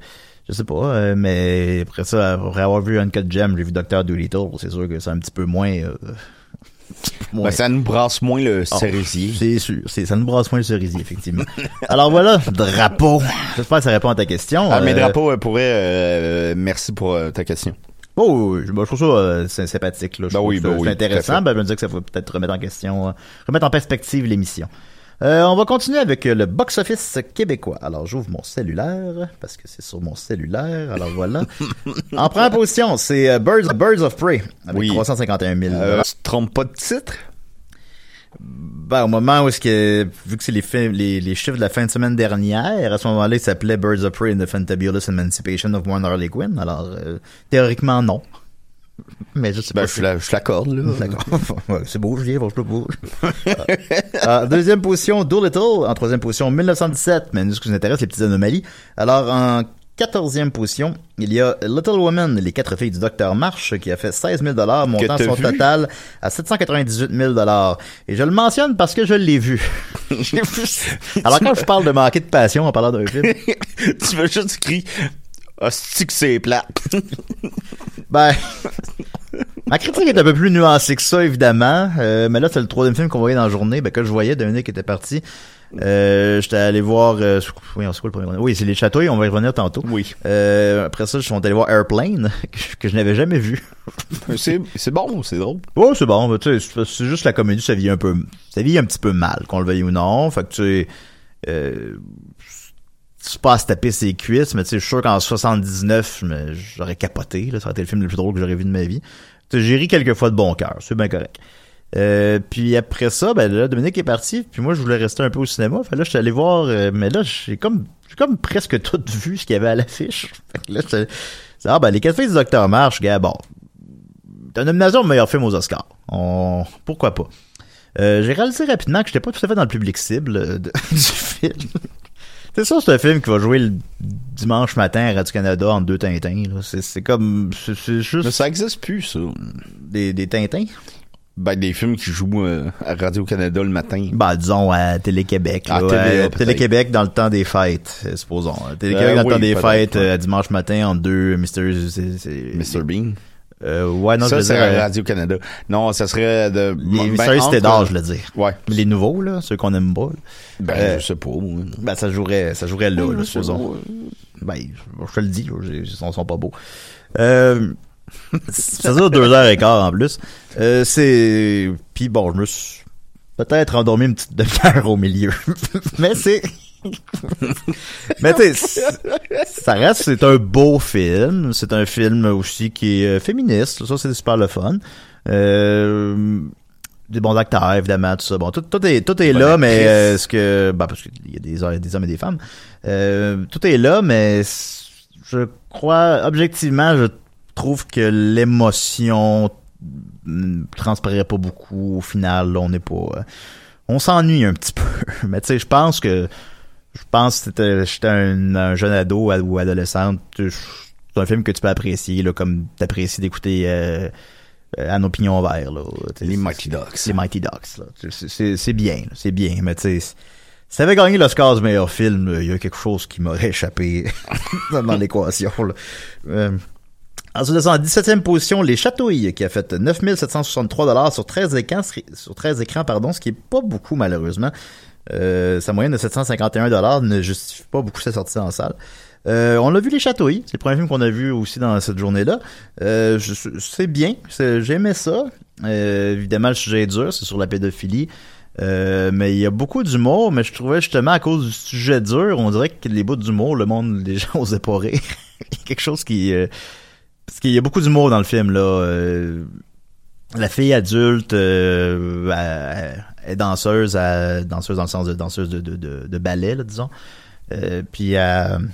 je sais pas, euh, mais après ça, après avoir vu Uncut Jam, j'ai vu Docteur Dolittle, c'est sûr que c'est un petit peu moins... euh, [laughs] moins- Ben, ça nous brasse moins le Oh, cerisier. c'est sûr, c'est, ça nous brasse moins le cerisier, effectivement. [laughs] Alors voilà, drapeau. J'espère que ça répond à ta question. Ah, mais Euh, Drapeau euh, pourrait... euh, merci pour euh, ta question. Oh, oui, je, ben, trouve ça euh, c'est sympathique. Là. Je Ben oui, que ben c'est oui, intéressant. Ben, je me dis que ça va peut-être remettre en question, euh, remettre en perspective l'émission. Euh, on va continuer avec le box-office québécois. Alors, j'ouvre mon cellulaire, parce que c'est sur mon cellulaire. Alors, voilà. [laughs] en première position, c'est Birds, Birds of Prey, avec Oui. 351 000. Euh, tu te trompes pas de titre? Ben, au moment où est-ce que, vu que c'est les, les, les chiffres de la fin de semaine dernière, à ce moment-là, il s'appelait Birds of Prey and the Fantabulous Emancipation of One Harley Quinn. Alors, euh, théoriquement, non. Mais je sais Ben, pas. je la- je l'accorde, là. D'accord. [laughs] C'est beau, Julien, je peux pas. En deuxième position, Doolittle. En troisième position, 1917. Mais nous, ce qui nous intéresse, les petites anomalies. Alors, en quatorzième position, il y a Little Woman, les quatre filles du Docteur March, qui a fait 16 000 montant son vu? total à 798 000 Et je le mentionne parce que je l'ai vu. [laughs] Alors, quand je parle de manquer de passion en parlant d'un film, [laughs] tu veux juste écrire Hostie que c'est plat. [laughs] Ben, ma critique est un peu plus nuancée que ça, évidemment. Euh, mais là, c'est le troisième film qu'on voyait dans la journée, ben, que je voyais, Dominique était parti. Euh, j'étais allé voir, euh, oui, c'est quoi le premier? Oui, c'est Les Châteaux, on va y revenir tantôt. Oui. Euh, après ça, je suis allé voir Airplane, [laughs] que, je- que je n'avais jamais vu. c'est, bon, c'est drôle. Oh, c'est bon, tu sais, c'est- juste la comédie, ça vit un peu, ça vit un petit peu mal, qu'on le veuille ou non. Fait que tu sais, euh, c'est pas à se taper ses cuisses, mais tu sais, je suis sûr qu'en 79, je me- j'aurais capoté, là, ça aurait été le film le plus drôle que j'aurais vu de ma vie. Tu sais, j'ai ri quelques fois de bon cœur, c'est bien correct. Euh, puis après ça, ben là, Dominique est parti, puis moi je voulais rester un peu au cinéma. Fait là, je suis allé voir, euh, mais là, j'ai comme, j'ai comme presque tout vu ce qu'il y avait à l'affiche. [laughs] Fait que là, j'étais- c'est, ah ben les quatre filles du Docteur March, gars, bon, t'as une nomination au meilleur film aux Oscars. On... Pourquoi pas? Euh, j'ai réalisé rapidement que j'étais pas tout à fait dans le public cible de- [laughs] du film. c'est ça, c'est un film qui va jouer le dimanche matin à Radio-Canada en deux Tintins. C'est, c'est comme... C'est, c'est juste Mais ça existe plus, ça. des, des Tintins? Ben, des films qui jouent euh, à Radio-Canada le matin. Ben, disons à Télé-Québec. Euh, peut-être. Télé-Québec dans le temps des fêtes, euh, supposons. Télé-Québec Euh, dans le oui, temps des fêtes, ouais. dimanche matin en deux Mr. Mr. Bean. Euh, ouais, non, ça, euh, Radio-Canada. Non, ça serait de... les ben, entre- d'or, je veux dire. Ouais. Mais les nouveaux, là, ceux qu'on aime pas. là. Ben, Euh, je sais pas. moi. Ben, ça jouerait, ça jouerait là, là, supposons. Ben, je te le dis, là, ils sont, sont pas beaux. Euh, [laughs] ça dure deux heures et quart en plus. Euh, c'est, puis bon, je me suis peut-être endormi une petite demi-heure au milieu. [laughs] Mais c'est, [laughs] mais tu sais, ça reste, c'est un beau film. C'est un film aussi qui est euh, féministe. Ça, c'est super le fun. Euh, des bons acteurs, évidemment, tout ça. Bon, tout, tout est, tout est là, mais euh, est-ce que, ben, parce qu'il y a des, des hommes et des femmes. Euh, tout est là, mais je crois, objectivement, je trouve que l'émotion transparaît pas beaucoup au final. là, on n'est pas, euh, on s'ennuie un petit [laughs] peu. Mais tu sais, je pense que, je pense que j'étais un, un jeune ado ou adolescente. C'est un film que tu peux apprécier, là, comme t'apprécies d'écouter euh, euh, Anne au pignon vert, là. Les Mighty Ducks. Les Mighty Ducks, C'est bien, c'est bien, mais tu sais, ça avait gagné l'Oscar du meilleur film, il y a quelque chose qui m'aurait échappé [laughs] dans l'équation. Euh, Ensuite en 17e position, Les Chatouilles, qui a fait 9763 sur 13 écrans, sur 13 écrans, pardon, ce qui est pas beaucoup, malheureusement. Euh, sa moyenne de 751 ne justifie pas beaucoup sa sortie en salle. Euh, on a vu Les Chatouilles, c'est le premier film qu'on a vu aussi dans cette journée-là. Euh, c'est bien, j'aimais ça. Évidemment, le sujet est dur, c'est sur la pédophilie. Mais il y a beaucoup d'humour, mais je trouvais justement à cause du sujet dur, on dirait que les bouts d'humour, le monde, les gens [laughs] osaient pas rire. Il y a quelque chose qui... parce qu'il y a beaucoup d'humour dans le film, là. Euh, la fille adulte euh, est danseuse, danseuse dans le sens de danseuse de, de, de, de ballet, là, disons. Euh, puis elle,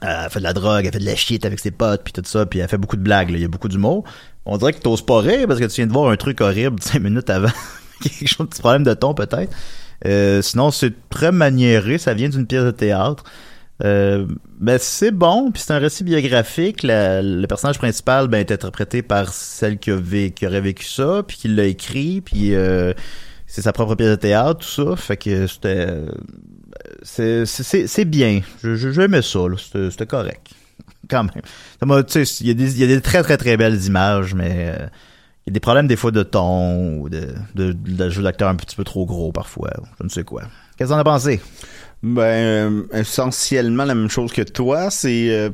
elle fait de la drogue, elle fait de la shit avec ses potes, puis tout ça, puis elle fait beaucoup de blagues, là. il y a beaucoup d'humour. On dirait que t'oses pas rire parce que tu viens de voir un truc horrible [laughs] cinq minutes avant. [laughs] quelque chose, un petit problème de ton peut-être. Sinon, c'est très maniéré, ça vient d'une pièce de théâtre. Euh, ben c'est bon, puis c'est un récit biographique. Le personnage principal ben, est interprété par celle qui, a aurait vécu ça, puis qui l'a écrit, puis euh, c'est sa propre pièce de théâtre, tout ça. Fait que c'était... c'est- bien. J'aimais ça. C'était correct. [laughs] Quand même. Il y, a des- y a des très très très belles images, mais euh, il y a des problèmes des fois de ton ou de, de, de jeu d'acteur un petit peu trop gros parfois. Je ne sais quoi. Qu'est-ce que t'en as pensé? Ben, euh, essentiellement la même chose que toi. C'est euh,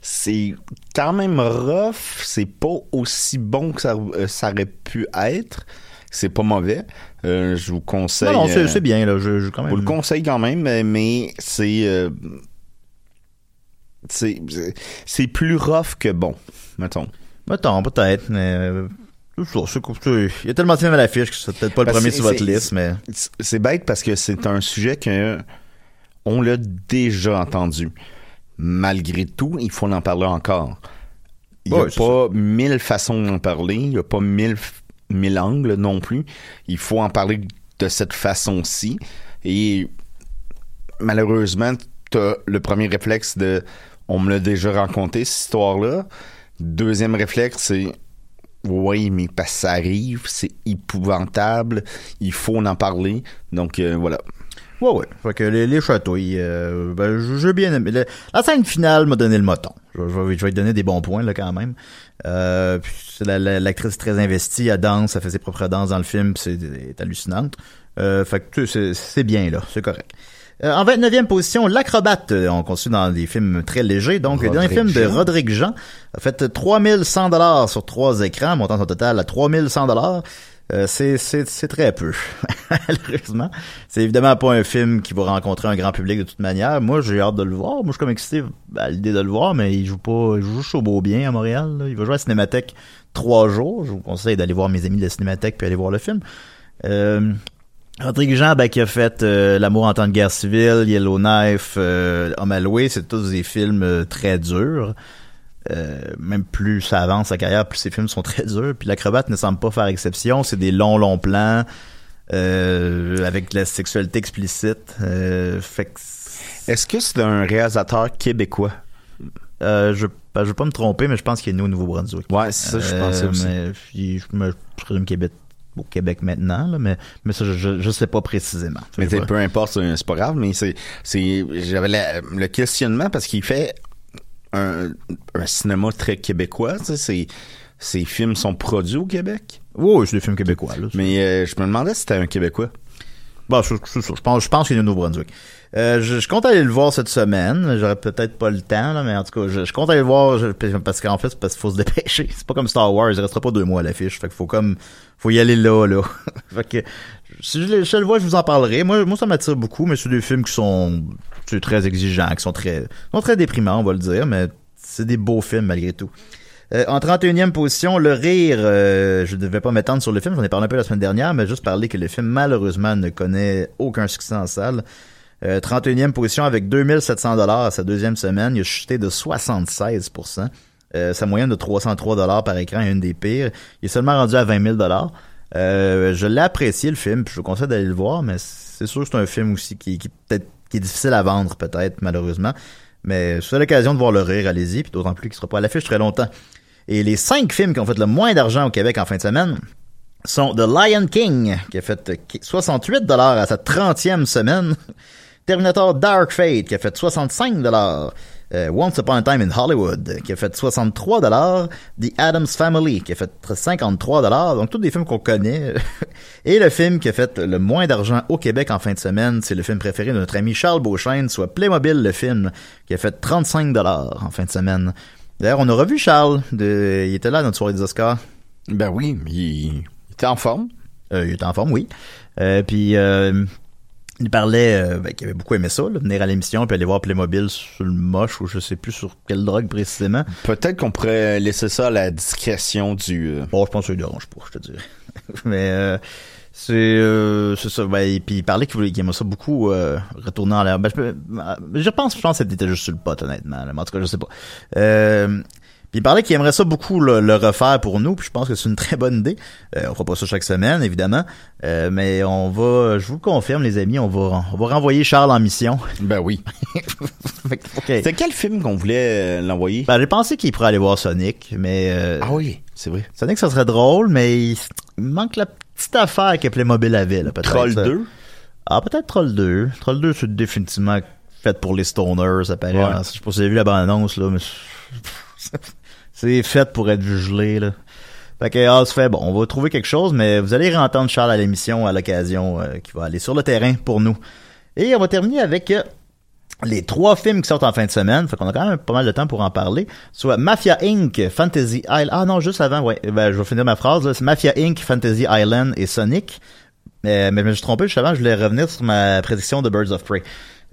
c'est quand même rough. C'est pas aussi bon que ça, euh, ça aurait pu être. C'est pas mauvais. Euh, je vous conseille. Non, non, c'est bien, là. Je, je quand Je même. vous le conseille quand même, mais, c'est. c'est plus rough que bon, mettons. Mettons, peut-être, mais. Il y a tellement de films à l'affiche que c'est peut-être pas le premier sur votre liste, mais. C'est- C'est bête parce que c'est un sujet que on l'a déjà entendu. Malgré tout, il faut en parler encore. Il n'y a Ouais, pas mille façons d'en parler, il n'y a pas mille, angles non plus. Il faut en parler de cette façon-ci. Et malheureusement, tu as le premier réflexe de on me l'a déjà raconté, cette histoire-là. Deuxième réflexe, c'est oui, mais ça arrive, c'est épouvantable, il faut en parler. Donc euh, voilà. Ouais, ouais. Fait que les, les chatouilles, euh, ben, j'ai bien aimé. Le- la scène finale m'a donné le moton. Je, je vais, je vais lui donner des bons points, là, quand même. Euh, la- la- l'actrice est très investie, elle danse, elle fait ses propres danses dans le film, c'est hallucinante. Euh, fait que tu sais, c'est bien, là. C'est correct. Euh, en 29e position, L'acrobate. Euh, On continue dans des films très légers. Donc, le dernier film de. Roderick Jean a fait 3100 dollars sur trois écrans, montant son total à 3100 dollars. Euh, c'est très peu [laughs] malheureusement. C'est évidemment pas un film qui va rencontrer un grand public de toute manière. Moi j'ai hâte de le voir. Moi je suis comme excité à l'idée de le voir mais il joue pas il joue juste au beau bien à Montréal il va jouer à la Cinémathèque trois jours. Je vous conseille d'aller voir mes amis de la Cinémathèque puis aller voir le film. Euh, Rodrigue Jean, ben, qui a fait euh, L'amour en temps de guerre civile, Yellowknife, euh, Homme à c'est tous des films euh, très durs. Euh, même plus ça avance sa carrière, plus ces films sont très durs. Puis l'acrobate ne semble pas faire exception. C'est des longs, longs plans euh, avec de la sexualité explicite. Euh, fait que Est-ce que c'est un réalisateur québécois? je ben, je veux pas me tromper, mais je pense qu'il est né au Nouveau-Brunswick. Ouais, c'est ça, je pensais aussi. Mais je, je me je présume habite au Québec maintenant, là, mais, mais ça, je, je, sais pas précisément. Mais peu importe, c'est c'est pas grave, mais c'est, c'est, j'avais la- le questionnement parce qu'il fait un, un cinéma très québécois, ses films sont produits au Québec? Oui, c'est des films québécois. Là. Mais euh, je me demandais si c'était un Québécois. Bon. Je pense, je pense qu'il est au Nouveau-Brunswick. Euh, je, je compte aller le voir cette semaine. J'aurais peut-être pas le temps, là, mais en tout cas, je, je compte aller le voir je- parce qu'en fait, c'est parce qu'il faut se [laughs] dépêcher. C'est pas comme Star Wars, il restera pas deux mois à l'affiche. Fait qu'il faut comme, faut y aller là, là. [laughs] fait que, si je le vois, je vous en parlerai. Moi, moi, ça m'attire beaucoup, mais c'est des films qui sont, très exigeants, qui sont très, sont très déprimants, on va le dire, mais c'est des beaux films malgré tout. Euh, en 31e position, Le Rire, euh, je ne devais pas m'étendre sur le film, j'en ai parlé un peu la semaine dernière, mais juste parler que le film, malheureusement, ne connaît aucun succès en salle. Euh, 31e position avec 2700 dollars à sa deuxième semaine, il a chuté de 76%. Euh, sa moyenne de 303 dollars par écran est une des pires. Il est seulement rendu à 20 000 dollars. Euh, je l'ai apprécié le film, puis je vous conseille d'aller le voir, mais c'est sûr que c'est un film aussi qui, qui peut-être qui est difficile à vendre peut-être malheureusement. Mais avez l'occasion de voir le rire, allez-y, puis d'autant plus qu'il sera pas à l'affiche très longtemps. Et les cinq films qui ont fait le moins d'argent au Québec en fin de semaine, sont The Lion King, qui a fait 68 dollars à sa 30e semaine. [laughs] Terminator Dark Fate, qui a fait 65 dollars. Euh, Once Upon a Time in Hollywood, qui a fait 63 dollars. The Addams Family, qui a fait 53 dollars. Donc, tous des films qu'on connaît. [laughs] Et le film qui a fait le moins d'argent au Québec en fin de semaine, c'est le film préféré de notre ami Charles Beauchesne, soit Playmobil, le film, qui a fait 35 dollars en fin de semaine. D'ailleurs, on a revu Charles. De... Il était là à notre soirée des Oscars. Ben oui, il, il était en forme. Euh, il était en forme, oui. Euh, puis euh, il parlait euh, ben, qu'il avait beaucoup aimé ça, là, venir à l'émission puis aller voir Playmobil sur le moche ou je sais plus sur quelle drogue précisément. Peut-être qu'on pourrait laisser ça à la discrétion du... euh, Bon, je pense que ça lui dérange pas, je te dirais. [laughs] Mais euh, c'est euh, ça. Ben, et puis il parlait qu'il voulait qu'il aimait ça beaucoup euh, retourner en l'air. Ben, je, pense, je pense que c'était juste sur le pot, honnêtement. là. Mais en tout cas, je sais pas. Puis il parlait qu'il aimerait ça beaucoup le, le refaire pour nous, puis je pense que c'est une très bonne idée. Euh, on fera pas ça chaque semaine, évidemment, Euh, mais on va, je vous le confirme, les amis, on va, on va renvoyer Charles en mission. [laughs] Ben oui. [laughs] Fait que, ok. C'était quel film qu'on voulait euh, l'envoyer? Ben, j'ai pensé qu'il pourrait aller voir Sonic, mais euh, ah oui, c'est vrai. Sonic, ça serait drôle, mais il, manque la petite affaire que Playmobil avait, là, peut-être. Troll ça. 2? Ah, peut-être Troll 2. Troll 2, c'est définitivement fait pour les stoners, ça paraît. Ouais. Je sais pas si vous avez vu la bande-annonce, là, mais [laughs] c'est fait pour être gelé, là. Fait que, ah, fait, bon, on va trouver quelque chose, mais vous allez entendre Charles à l'émission à l'occasion, euh, qui va aller sur le terrain pour nous. Et on va terminer avec euh, les trois films qui sortent en fin de semaine. Fait qu'on a quand même pas mal de temps pour en parler. Soit Mafia Inc., Fantasy Island. Ah non, juste avant, ouais. Ben, je vais finir ma phrase. là. C'est Mafia Inc., Fantasy Island et Sonic. Euh, mais je me suis trompé, juste avant, je voulais revenir sur ma prédiction de Birds of Prey.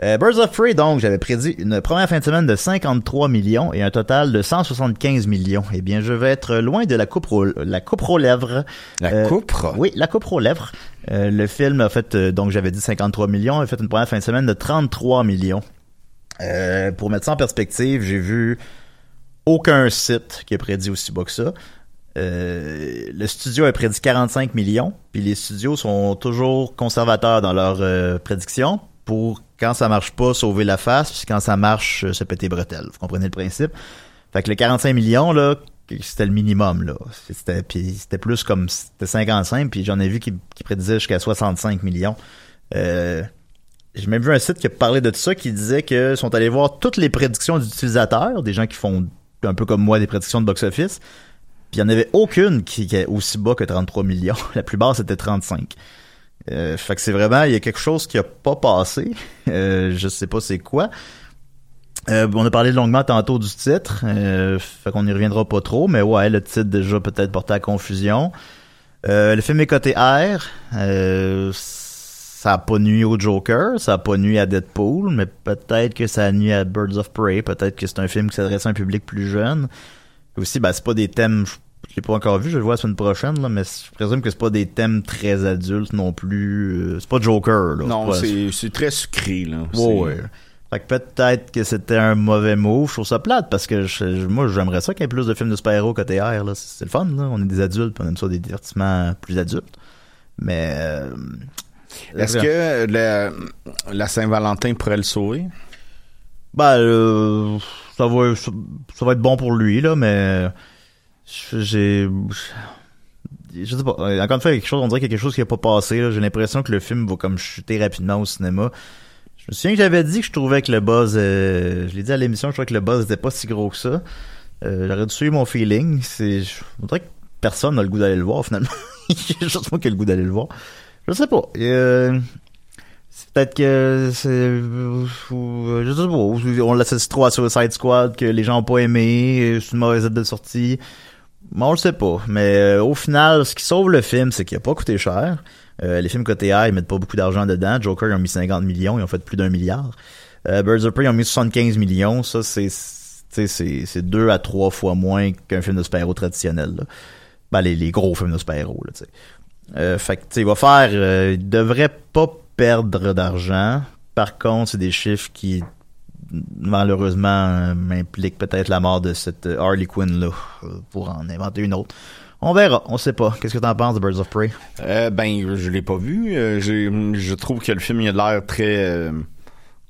Euh, Birds of Prey, donc, j'avais prédit une première fin de semaine de 53 millions et un total de 175 millions. Eh bien, je vais être loin de la coupe, aux- la coupe aux lèvres. La Euh, coupe? Oui, la coupe aux lèvres. Euh, le film a fait, donc j'avais dit 53 millions, a fait une première fin de semaine de 33 millions. Pour mettre ça en perspective, j'ai vu aucun site qui a prédit aussi bas que ça. Euh, le studio a prédit 45 millions, puis les studios sont toujours conservateurs dans leurs euh, prédictions pour quand ça marche pas sauver la face, puis quand ça marche euh, se péter les bretelles. Vous comprenez le principe? Fait que le 45 millions là, c'était le minimum là. C'était puis c'était plus comme c'était 55, puis j'en ai vu qui, qui prédisaient jusqu'à 65 millions. Euh, j'ai même vu un site qui a parlé de ça qui disait que sont allés voir toutes les prédictions d'utilisateurs, des gens qui font un peu comme moi des prédictions de box-office. Puis il n'y en avait aucune qui, qui est aussi bas que 33 millions. [laughs] La plupart c'était 35. Euh, fait que c'est vraiment, il y a quelque chose qui a pas passé. Euh, je sais pas c'est quoi. Euh, on a parlé longuement tantôt du titre. Euh, fait qu'on y reviendra pas trop, mais ouais, le titre déjà peut-être porté à confusion. Euh, le film est coté R. Euh, ça a pas nuit au Joker, ça a pas nuit à Deadpool, mais peut-être que ça a nuit à Birds of Prey, peut-être que c'est un film qui s'adresse à un public plus jeune. Aussi, ben, c'est pas des thèmes, l'ai pas encore vu, je le vois la semaine prochaine, là, mais je présume que c'est pas des thèmes très adultes non plus. euh, c'est pas Joker, là. Non, c'est très sucré, là. Ouais. Fait que peut-être que c'était un mauvais move. Je trouve ça plate parce que je- moi, j'aimerais ça qu'il y ait plus de films de super-héros côté R. Là. C'est le fun, là. On est des adultes, on aime ça des divertissements plus adultes. Mais... euh, Est-ce que la, la Saint-Valentin pourrait le sauver? Ben, euh, ça va, ça, ça va être bon pour lui, là, mais j'ai, je sais pas. Encore une fois, quelque chose, on dirait y a quelque chose qui a pas passé. J'ai l'impression que le film va comme chuter rapidement au cinéma. Je me souviens que j'avais dit que je trouvais que le buzz, euh, je l'ai dit à l'émission, je trouvais que le buzz était pas si gros que ça. Euh, J'aurais dû suivre mon feeling. C'est, je on dirait que personne n'a le goût d'aller le voir finalement. [laughs] A juste moi qui ai le goût d'aller le voir. Je sais pas. Euh, c'est peut-être que c'est euh, je sais pas on l'associe trop à Suicide Squad que les gens ont pas aimé c'est une mauvaise date de sortie mais on le sait pas. Mais euh, au final ce qui sauve le film c'est qu'il a pas coûté cher. Euh, les films côté A ils mettent pas beaucoup d'argent dedans. Joker ils ont mis 50 millions ils ont fait plus d'un milliard. Euh, Birds of Prey ils ont mis 75 millions. Ça c'est c'est deux à trois fois moins qu'un film de super-héros traditionnel ben, les, les gros films de super-héros fait que, il va faire, il devrait pas perdre d'argent. Par contre, c'est des chiffres qui, malheureusement, euh, m'impliquent peut-être la mort de cette euh, Harley Quinn là, euh, pour en inventer une autre. On verra, on sait pas. Qu'est-ce que t'en penses de Birds of Prey? Euh, ben, je l'ai pas vu. Euh, je trouve que le film il a l'air très euh,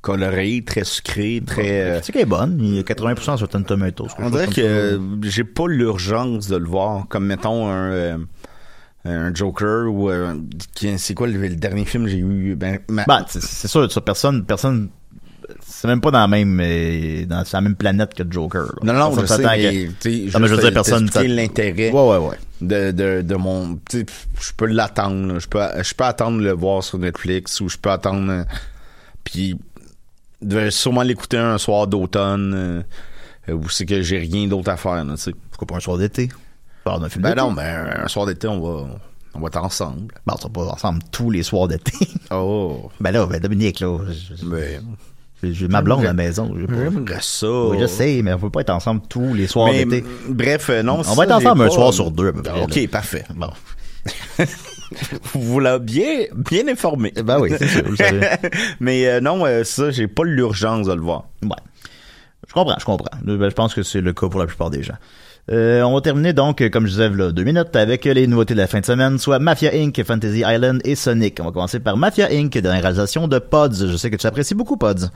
coloré, très sucré, très. La euh, critique est bonne, il y a 80% sur Rotten Tomatoes. on dirait que j'ai pas l'urgence de le voir, comme mettons un. un Joker ou euh, c'est quoi le, le dernier film que j'ai eu? Ben, ma- Bah, c'est- c'est sûr, ça, personne, personne, c'est même pas dans la même, euh, dans la même planète que Joker. là. non non Personne je sais mais que- Non, mais je veux dire, personne l'intérêt Ouais, ouais, ouais. de, de, de mon je peux l'attendre je peux je peux attendre de le voir sur Netflix ou je peux attendre euh, puis je vais sûrement l'écouter un soir d'automne euh, où c'est que j'ai rien d'autre à faire tu sais. Pourquoi pas un soir d'été? Ben non ben un soir d'été on va on va être ensemble Bon, on sera pas ensemble tous les soirs d'été. oh ben là, ben Dominique, là, je- ben j'ai ma blonde à la maison. j'aimerais ça Oui, je sais, mais on peut pas être ensemble tous les soirs d'été. bref, euh, non. On va être ensemble un soir sur deux, près, Ok, parfait. Bon. [laughs] Vous l'avez bien, bien informé. Ben oui, c'est sûr, vous le savez. [laughs] Mais euh, non, euh, ça, j'ai pas l'urgence de le voir. Ouais. Je comprends, je comprends. Je pense que c'est le cas pour la plupart des gens. Euh, on va terminer donc, euh, comme je disais, là, deux minutes avec les nouveautés de la fin de semaine, soit Mafia Inc., Fantasy Island et Sonic. On va commencer par Mafia Inc., dernière réalisation de Pods. Je sais que tu apprécies beaucoup Pods.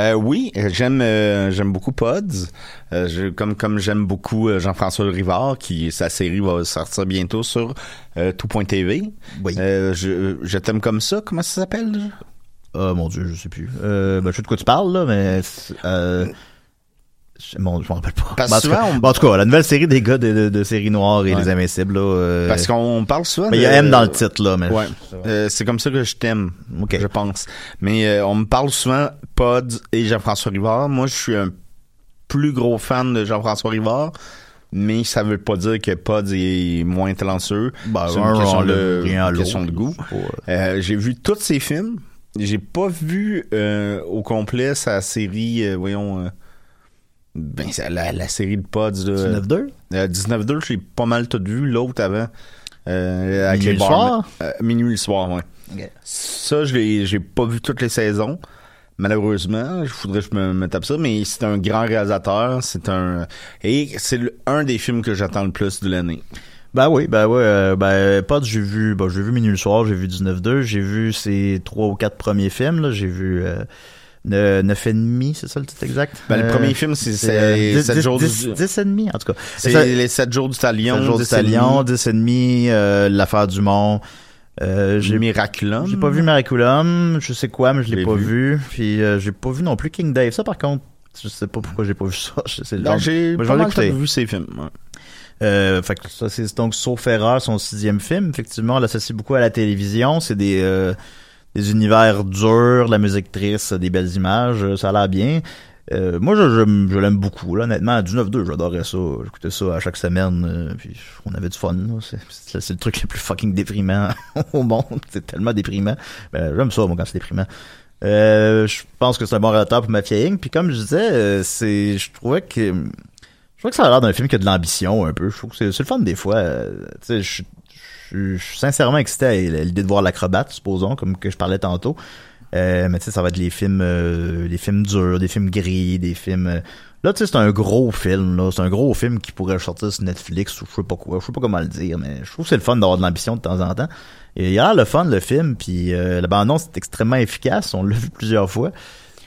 Euh, oui, euh, j'aime euh, j'aime beaucoup Pods. Euh, je- comme comme j'aime beaucoup euh, Jean-François Rivard, qui sa série va sortir bientôt sur euh, tout.tv. Oui. Euh, je, je t'aime comme ça. Comment ça s'appelle déjà? Oh mon dieu, je sais plus. Euh, ben, je sais de quoi tu parles, là, mais... Euh, je, bon, je m'en rappelle pas. Parce en, tout souvent, cas, on- en tout cas, la nouvelle série des gars de, de, de série noire et Ouais. les Invincibles, là... euh, Parce qu'on parle souvent. ben, il y a M dans le titre, là, mais... Ouais. Euh, c'est comme ça que je t'aime, Ok. je pense. Mais euh, on me parle souvent Pods et Jean-François Rivard. Moi, je suis un plus gros fan de Jean-François Rivard, mais ça veut pas dire que Pods est moins talentueux. Ben, c'est un une question de, rien à une question de goût. Euh, j'ai vu tous ses films. J'ai pas vu euh, au complet sa série, euh, voyons, euh, ben, c'est la, la série de Pods. là. 19-2? Euh, 19-2, j'ai pas mal tout vu. L'autre avant. Euh, avec Minuit les le soir? Euh, minuit le soir, ouais. Ça, je l'ai- j'ai pas vu toutes les saisons. Malheureusement, je voudrais que je me, me tape ça, mais c'est un grand réalisateur, c'est un et c'est un des films que j'attends le plus de l'année. Ben oui, ben ouais, euh, ben Pods, j'ai vu, ben j'ai vu Minuit le soir, j'ai vu 19-2, j'ai vu ses trois ou quatre premiers films, là, j'ai vu euh, ne- Neuf et demi, c'est ça le titre exact? Ben, le Euh, premier film, c'est- c'est euh, dix- Sept dix- jours du- dix- dix et demi, en tout cas. C'est Ça- les 7 jours du talion, Sept jours du 10 et demi, Talion, 10 et demi, euh, l'affaire du monde. Euh, j'ai Miraculum. j'ai pas vu Miraculum, je sais quoi, mais je l'ai pas vu. vu. Puis euh, j'ai pas vu non plus King Dave. Ça par contre, je sais pas pourquoi j'ai pas vu ça. [laughs] Sais, Ben, j'ai pas mal vu ces films. ouais. Euh, fait que ça c'est donc Sauf Erreur, son sixième film. Effectivement, on l'associe beaucoup à la télévision. C'est des euh, des univers durs, la musique triste, des belles images. euh, Ça a l'air bien. Euh, moi, je, l'aime beaucoup. Là, honnêtement, du 9-2, j'adorais ça. J'écoutais ça à chaque semaine. euh, puis on avait du fun. C'est, le truc le plus fucking déprimant [laughs] au monde. C'est tellement déprimant. Ben, j'aime ça, moi, quand c'est déprimant. Je pense que c'est un bon relateur pour Mafia Inc. Puis comme je disais, c'est, je trouvais que, je trouvais que ça a l'air d'un film qui a de l'ambition un peu. Je trouve que c'est, le fun des fois. Je suis sincèrement excité à l'idée de voir l'acrobate, supposons, comme que je parlais tantôt. Euh, mais tu sais, ça va être les films, euh, les films durs, des films gris, des films. euh, Là, tu sais, c'est un gros film. là. C'est un gros film qui pourrait sortir sur Netflix ou je sais pas quoi. Je sais pas comment le dire, mais je trouve que c'est le fun d'avoir de l'ambition de temps en temps. Et il a le fun le film, puis euh, la bande-annonce est extrêmement efficace. On l'a vu plusieurs fois.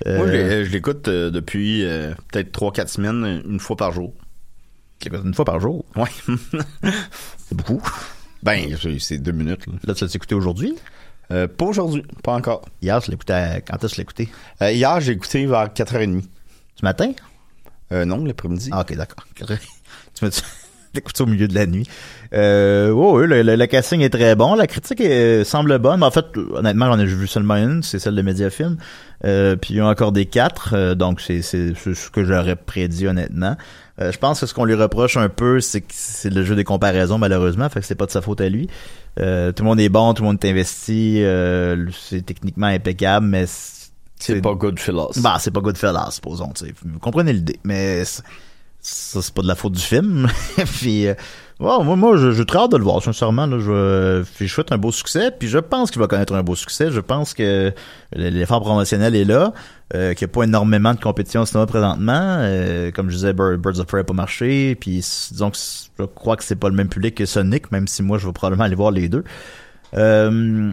Moi, je l'écoute depuis peut-être 3-4 semaines, une fois par jour. une fois par jour? Ouais. [laughs] c'est beaucoup. Ben, c'est- deux minutes. Là, Là, tu l'as écouté aujourd'hui? Euh, pas aujourd'hui, pas encore. Hier, je l'écoutais. à- Quand est-ce que tu écouté? Euh, hier, j'ai écouté vers 4h30. Ce matin? Euh, non, l'après-midi. Ah, ok, d'accord. [laughs] tu m'as [laughs] écoutes ça au milieu de la nuit? Euh, ouais, le, le- le casting est très bon. La critique est- semble bonne. Mais en fait, honnêtement, j'en ai vu seulement une, c'est celle de Mediafilm. Euh, puis il y a encore des quatre, euh, donc c'est c'est c'est ce que j'aurais prédit honnêtement. Euh, je pense que ce qu'on lui reproche un peu, c'est que c'est le jeu des comparaisons malheureusement, fait que c'est pas de sa faute à lui. Euh, tout le monde est bon, tout le monde est investi, euh, c'est techniquement impeccable, mais c'est pas Goodfellas. Bah, c'est pas Goodfellas, supposons. tu sais. Vous comprenez l'idée, mais ça c'est pas de la faute du film. [laughs] puis ouais, moi, moi, je, je très hâte de le voir, sincèrement. Là, je, je souhaite un beau succès, puis je pense qu'il va connaître un beau succès. Je pense que l'effort promotionnel est là, euh, qu'il n'y a pas énormément de compétition au cinéma présentement. Euh, comme je disais, Bir- Birds of Prey n'a pas marché, puis disons que je crois que c'est pas le même public que Sonic, même si moi je vais probablement aller voir les deux. Euh,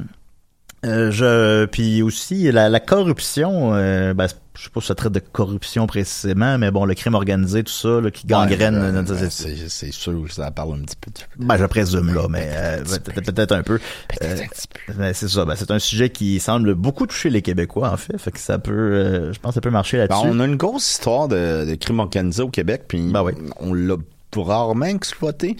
Euh, je puis aussi la, la corruption euh, ben, je sais pas si ça traite de corruption précisément mais bon le crime organisé tout ça là, qui gangrène Ouais, notre euh, société. c'est sûr que ça parle un petit peu. Ben, je présume, là, mais euh, peut-être un peu. Euh, mais c'est ça. Ben, c'est un sujet qui semble beaucoup toucher les Québécois, en fait. Fait que ça peut, euh, je pense que ça peut marcher Ben, là-dessus. on a une grosse histoire de, de crime organisé au Québec, puis Ben oui. on l'a rarement exploité.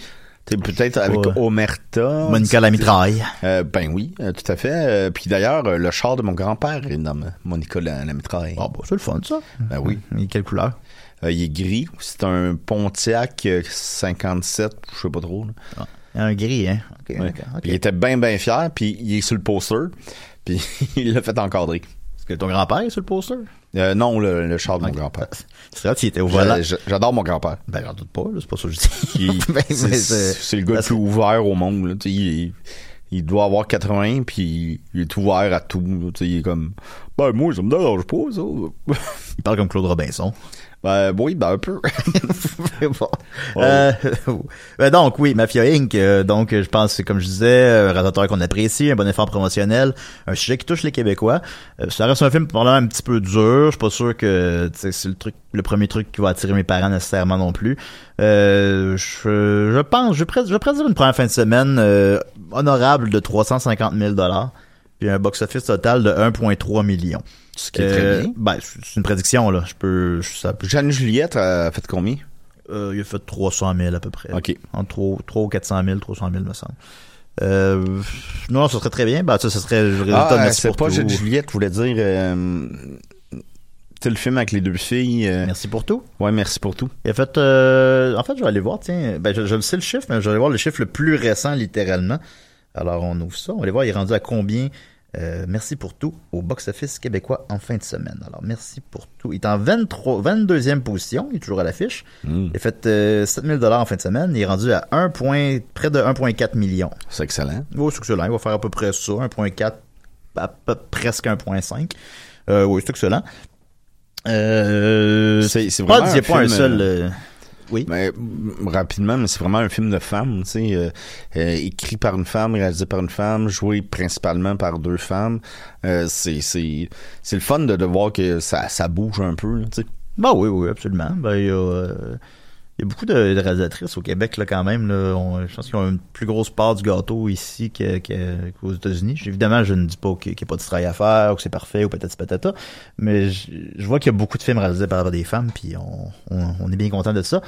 Peut-être avec Ouais. Omerta. Monica la mitraille. Euh, ben oui, euh, tout à fait. Euh, puis d'ailleurs, le char de mon grand-père est nommé Monica la, la mitraille. Ah, bah, c'est le fun, ça. Ben oui. Il est quelle couleur? Il est gris. C'est un Pontiac euh, 57, je sais pas trop. là. Il y a un gris, hein? Ouais. Puis Il était bien, bien fier, puis il est sur le poster, puis [laughs] il l'a fait encadrer. Est-ce que ton grand-père est sur le poster? Euh, non, le, le char de mon grand-père. [laughs] C'est vrai, il était au volant. J'a- J'adore mon grand-père. Ben, j'en doute pas, c'est pas ça que je dis. [laughs] Ben, c'est le gars le plus ouvert au monde. Là, il, il doit avoir 80 puis il est ouvert à tout. là, il est comme ben moi ça me dérange pas ça. Il parle comme Claude Robinson. Ben oui ben un peu. [laughs] bon. Euh, [laughs] ben donc oui, Mafia Inc. euh, donc je pense comme je disais, un réalisateur qu'on apprécie, un bon effort promotionnel, un sujet qui touche les Québécois. Euh, ça reste un film probablement un petit peu dur. Je suis pas sûr que c'est le truc, le premier truc qui va attirer mes parents nécessairement non plus. Euh, je, je pense, je pourrais, je pourrais dire une première fin de semaine euh, honorable de 350 000 dollars, puis un box-office total de 1,3 million. Ce qui est très bien. Ben, c'est une prédiction là. Je peux, je- ça peut Jeanne Juliette a fait combien? Euh, il a fait 300 000 à peu près. Ok. Entre 3, 3 ou 400 000, 300 000 me semble. Euh, non, ça serait très bien. Ben, ça, ce serait le résultat de Ah, Merci c'est pour pas tout. Jeanne Juliette, je voulais dire. Euh, c'est le film avec les deux filles. euh, Merci pour tout. ouais, merci pour tout. Il a fait, euh, en fait, je vais aller voir, tiens, ben, je, je le sais le chiffre, mais je vais aller voir le chiffre le plus récent, littéralement. Alors, on ouvre ça. On va aller voir, il est rendu à combien, euh, merci pour tout, au box-office québécois en fin de semaine. Alors, merci pour tout. Il est en 23, 22e position. Il est toujours à l'affiche. Mm. Il a fait, euh, 7000 dollars en fin de semaine. Il est rendu à 1 point, près de 1,4 million. C'est excellent. Oui, c'est excellent. Il va faire à peu près ça, 1.4, à peu, presque 1.5. Euh, oui, c'est excellent. Euh, C'est- pas, vraiment pas un film, seul... oui. Mais rapidement, mais c'est vraiment un film de femme, tu sais, euh, euh, écrit par une femme, réalisé par une femme, joué principalement par deux femmes. Euh, c'est c'est c'est le fun de, de voir que ça ça bouge un peu, tu sais. Bah oui, oui, absolument. Ben, il y a, euh, il y a beaucoup de, de réalisatrices au Québec, là, quand même. Là. Je pense qu'ils ont une plus grosse part du gâteau ici qu'aux États-Unis. Évidemment, je ne dis pas qu'il n'y a pas de travail à faire ou que c'est parfait ou peut-être patata, mais je, vois qu'il y a beaucoup de films réalisés par des femmes, puis on, est bien content de ça.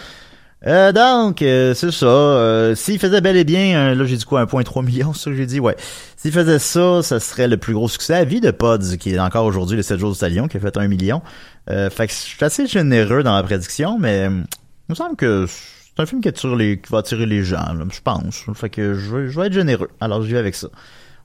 Euh, donc, euh, c'est ça. Euh, S'il faisait bel et bien, là j'ai dit quoi, 1.3 million, ça que j'ai dit, ouais. S'il faisait ça, ça serait le plus gros succès à vie de Pods, qui est encore aujourd'hui le 7 jours du Stallion, qui a fait un million. Euh, fait que je suis assez généreux dans la prédiction, mais il me semble que c'est un film qui, va attirer les gens, je pense. Fait que je vais, je être généreux. Alors j'y vais avec ça.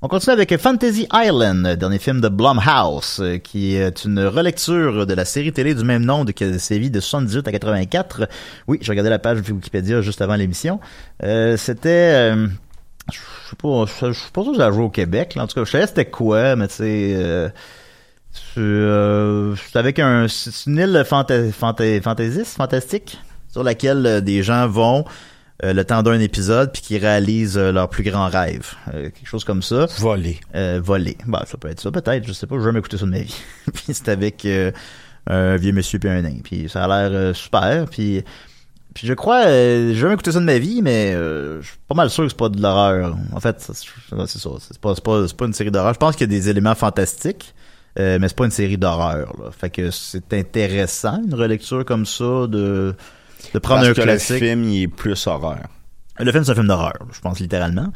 On continue avec Fantasy Island, dernier film de Blumhouse, euh, qui est une relecture de la série télé du même nom de, qui de 78 à 84. Oui, j'ai regardé la page Wikipédia juste avant l'émission. Euh, c'était... euh, je sais pas, je je sûr que ça a joué au Québec. En tout cas, je savais c'était quoi, mais tu sais... euh, c'est avec un... C'est une île fanta fantaisiste, fantastique, sur laquelle euh, des gens vont euh, le temps d'un épisode puis qui réalisent euh, leur plus grand rêve. Quelque chose comme ça. Voler. Voler. Bah, ça peut être ça, peut-être. Je sais pas. J'ai jamais écouté ça de ma vie. [laughs] puis c'est avec un vieux monsieur puis un nain. Puis ça a l'air super. Puis, puis je crois, euh, j'ai jamais écouté ça de ma vie, mais euh, je suis pas mal sûr que c'est pas de l'horreur. En fait, c'est ça. C'est pas, c'est pas, c'est pas une série d'horreur. Je pense qu'il y a des éléments fantastiques. euh, mais c'est pas une série d'horreur. Fait que c'est intéressant, une relecture comme ça, de, de prendre Parce un que classique. le film, il est plus horreur. Le film, c'est un film d'horreur, je pense littéralement.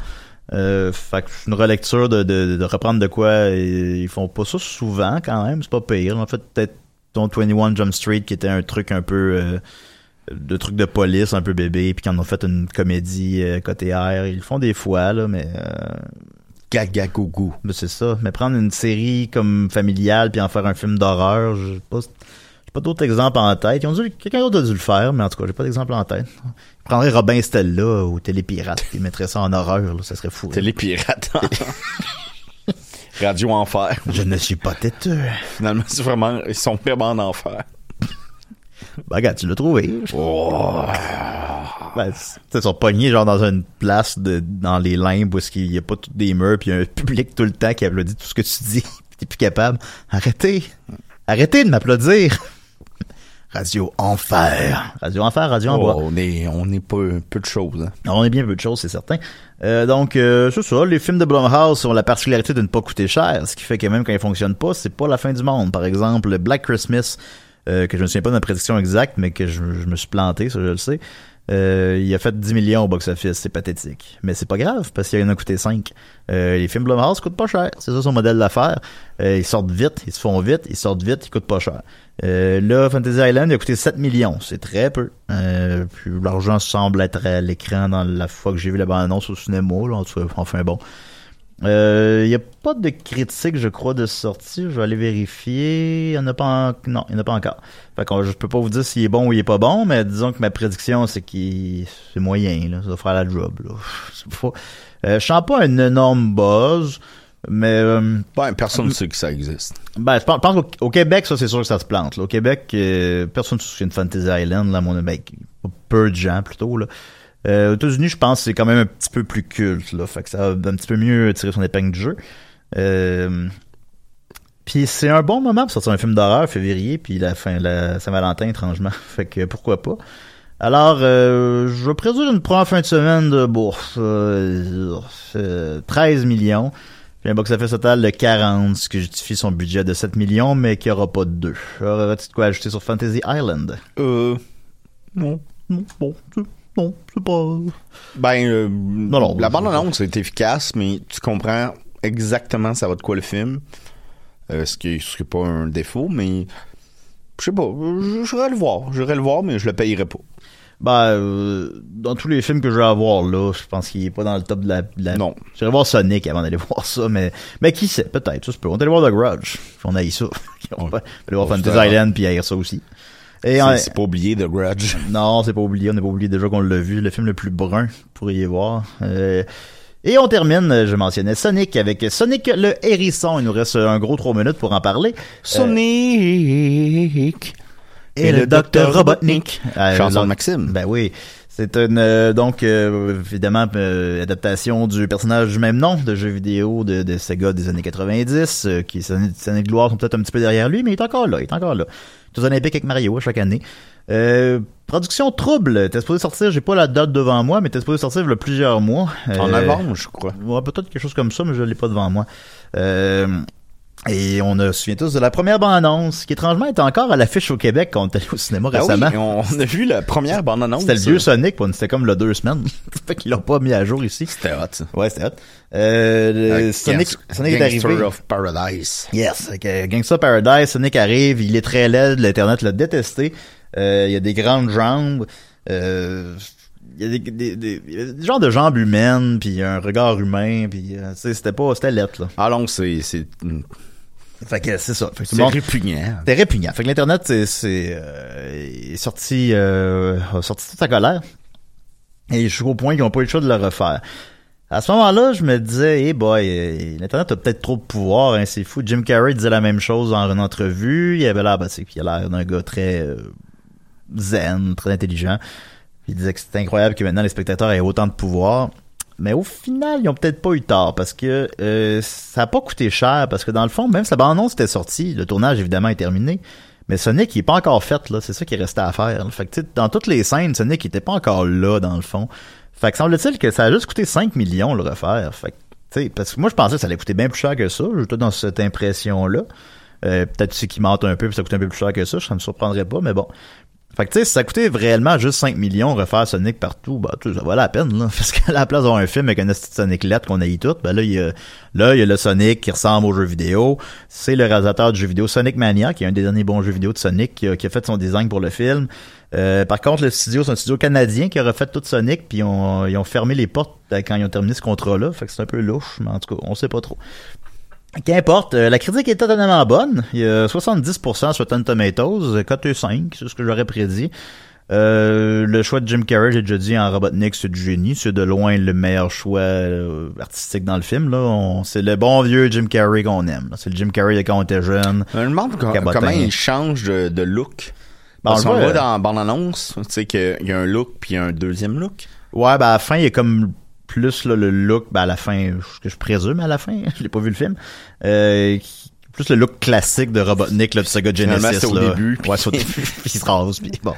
Euh, fait que une relecture de, de, de reprendre de quoi ils, font pas ça souvent quand même, c'est pas pire. En fait, peut-être ton 21 Jump Street qui était un truc un peu euh, de truc de police, un peu bébé, puis qui en ont fait une comédie euh, côté air. Ils le font des fois, là, mais euh, Gaga gougou. ben, c'est ça. Mais prendre une série comme familiale puis en faire un film d'horreur, j'ai pas, j'ai pas d'autres exemples en tête. Ils ont dû, quelqu'un d'autre a dû le faire, mais en tout cas, j'ai pas d'exemple en tête. Je prendrais Robin Stella ou Télépirate puis mettrait ça en horreur, là, ça serait fou. là. Télépirate. [laughs] Radio Enfer. Je ne suis pas têteux. Finalement, c'est vraiment, ils sont vraiment en enfer. Bah, regarde, tu l'as trouvé. Oh. Ben, ils sont pognés genre dans une place de, dans les limbes où il y a pas tous des murs puis il y a un public tout le temps qui applaudit tout ce que tu dis. [laughs] T'es plus capable. Arrêtez. Arrêtez de m'applaudir. Radio Enfer. Radio Enfer, Radio en bois. Oh, on est, on est peu, peu de choses. hein. On est bien peu de choses, c'est certain. Euh, donc, euh, c'est ça. Les films de Blumhouse ont la particularité de ne pas coûter cher, ce qui fait que même quand ils fonctionnent pas, c'est pas la fin du monde. Par exemple, Black Christmas, euh, que je me souviens pas de ma prédiction exacte, mais que je, je me suis planté, ça je le sais. Euh, il a fait 10 millions au box-office, c'est pathétique. Mais c'est pas grave, parce qu'il en a coûté 5. Euh, les films Blumhouse coûtent pas cher, c'est ça son modèle d'affaires. Euh, ils sortent vite, ils se font vite, ils sortent vite, ils coûtent pas cher. Là, Fantasy Island il a coûté 7 millions, c'est très peu. Puis l'argent semble être à l'écran dans la fois que j'ai vu la bande-annonce au cinéma, là, enfin bon. Euh, Il n'y a pas de critique, je crois, de sortie. Je vais aller vérifier. Il n'y en a pas en... Non, il n'y en a pas encore. Fait que je peux pas vous dire s'il est bon ou il est pas bon, mais disons que ma prédiction, c'est qu'il c'est moyen, là. Ça va faire la job, là. Pas... Euh, je sens pas un énorme buzz, mais... euh, Ben, personne ne sait que ça existe. ben, je pense pense qu'au au Québec, ça, c'est sûr que ça se plante. là. Au Québec, euh, personne ne se souvient de Fantasy Island, là, mon ben, peu de gens, plutôt, là. Euh, aux États-Unis, je pense que c'est quand même un petit peu plus culte, là. Fait que ça va un petit peu mieux tirer son épingle du jeu. Euh, puis c'est un bon moment pour sortir un film d'horreur, février, puis la fin, la Saint-Valentin, étrangement. [laughs] Fait que pourquoi pas. Alors, euh, je vais une première fin de semaine de bourse. euh, euh, 13 millions. Puis un box-office total de 40, ce qui justifie son budget de 7 millions, mais qui aura pas de 2. Aurais-tu de quoi ajouter sur Fantasy Island? Euh, Non, non, bon, non, c'est pas... ben, euh, non, la c'est- bande-annonce est efficace, mais tu comprends exactement ça va de quoi le film. Euh, ce qui ce qui est pas un défaut, mais je sais pas, je- j'irai le voir. J'irai le voir, mais je le payerai pas. Ben, euh, dans tous les films que je vais avoir là, je pense qu'il est pas dans le top de la... de la... Non. J'irai voir Sonic avant d'aller [laughs] voir ça, mais mais qui sait, peut-être, ça se peut. On est allé voir The Grudge, on a eu ça. [laughs] on va aller voir Fantasy Island, puis haïr ça aussi. Et C'est on- c'est pas oublié The Grudge. [laughs] Non, c'est pas oublié. On n'a pas oublié déjà qu'on l'a vu. Le film le plus brun, vous pourriez voir. Euh, et on termine, euh, je mentionnais Sonic avec Sonic le hérisson. Il nous reste un gros trois minutes pour en parler. Sonic Et, le docteur Robotnik. Euh, Chanson de l'autre- Maxime. Ben oui. C'est une, euh, donc, euh, évidemment, euh, adaptation du personnage du même nom de jeu vidéo de, de Sega des années 90, euh, qui, ses années, de gloire sont peut-être un petit peu derrière lui, mais il est encore là, il est encore là. Tous olympiques avec Mario chaque année. Euh, production trouble. T'es supposé sortir, j'ai pas la date devant moi, mais t'es supposé sortir il y a plusieurs mois. En Euh, novembre, je crois. Ouais, peut-être quelque chose comme ça, mais je l'ai pas devant moi. Et on se souvient tous de la première bande-annonce, qui étrangement est encore à l'affiche au Québec quand on est allé au cinéma Ah oui, récemment. on a vu la première bande-annonce. C'était le vieux Sonic, c'était comme le deux semaines. [laughs] fait qu'ils l'ont pas mis à jour ici. C'était hot, ça. Ouais, c'était hot. Euh, Sonic, Sonic est Gangster arrivé. of Paradise. Yes, que Gangsta Paradise, Sonic arrive, il est très laid, l'internet l'a détesté. Euh, il y a des grandes jambes. Euh, il y a des, des, des, des genres de jambes humaines, puis un regard humain, puis euh, tu sais, c'était pas, c'était lettre là. Ah non, c'est Fait que c'est ça. Fait que c'est répugnant. C'était répugnant. Fait que l'internet c'est c'est euh, est sorti euh, a sorti toute sa colère. Et je suis au point qu'ils n'ont pas eu le choix de le refaire. À ce moment-là, je me disais, hey boy, euh, l'internet a peut-être trop de pouvoir, hein, c'est fou. Jim Carrey disait la même chose en une entrevue. Il avait l'air, ben, c'est- il a l'air d'un gars très euh, zen, très intelligent. Il disait que c'était incroyable que maintenant les spectateurs aient autant de pouvoir. Mais au final, ils ont peut-être pas eu tort parce que euh, ça a pas coûté cher parce que dans le fond, même si la bande-annonce était sortie, le tournage évidemment est terminé, mais Sonic il est pas encore fait là, c'est ça qui restait à faire. Fait que dans toutes les scènes, Sonic il était pas encore là dans le fond. Fait que semble-t-il que ça a juste coûté 5 millions le refaire. Fait que parce que moi je pensais que ça allait coûter bien plus cher que ça, j'étais dans cette impression là. Euh, peut-être c'est qu'ils mentent un peu puis ça coûte un peu plus cher que ça, ça me surprendrait pas, mais bon. Fait que tu sais, si ça coûtait réellement juste 5 millions refaire Sonic partout, bah tu ça valait la peine là. [laughs] Parce qu'à la place d'avoir un film avec un Sonic lettre qu'on aille tout, ben là il y a là il y a le Sonic qui ressemble au jeu vidéo. C'est le réalisateur du jeu vidéo Sonic Mania, qui est un des derniers bons jeux vidéo de Sonic, qui a, a fait son design pour le film. Euh, par contre, le studio, c'est un studio canadien qui a refait tout Sonic, puis ils ont, ils ont fermé les portes euh, quand ils ont terminé ce contrat-là. Fait que c'est un peu louche, mais en tout cas, on sait pas trop. Qu'importe, euh, la critique est totalement bonne. Il y a 70% sur Rotten Tomatoes, euh, coté 5, c'est ce que j'aurais prédit. Euh, le choix de Jim Carrey, j'ai déjà dit en Robotnik, c'est du génie. C'est de loin le meilleur choix euh, artistique dans le film. Là, c'est le bon vieux Jim Carrey qu'on aime. là. C'est le Jim Carrey de quand on était jeune. Je me demande comment il change de, de look. Ben, on le voit, dans la bande-annonce, tu sais, qu'il y a un look puis un deuxième look. Ouais, ben à la fin, il y a comme plus là, le look, ben à la fin, ce que je présume à la fin, [laughs] je l'ai pas vu le film, euh, plus le look classique de Robotnik là, de Sega Genesis. Au là. début, puis- Ouais, c'est au début, [laughs] puis il se rase, puis bon.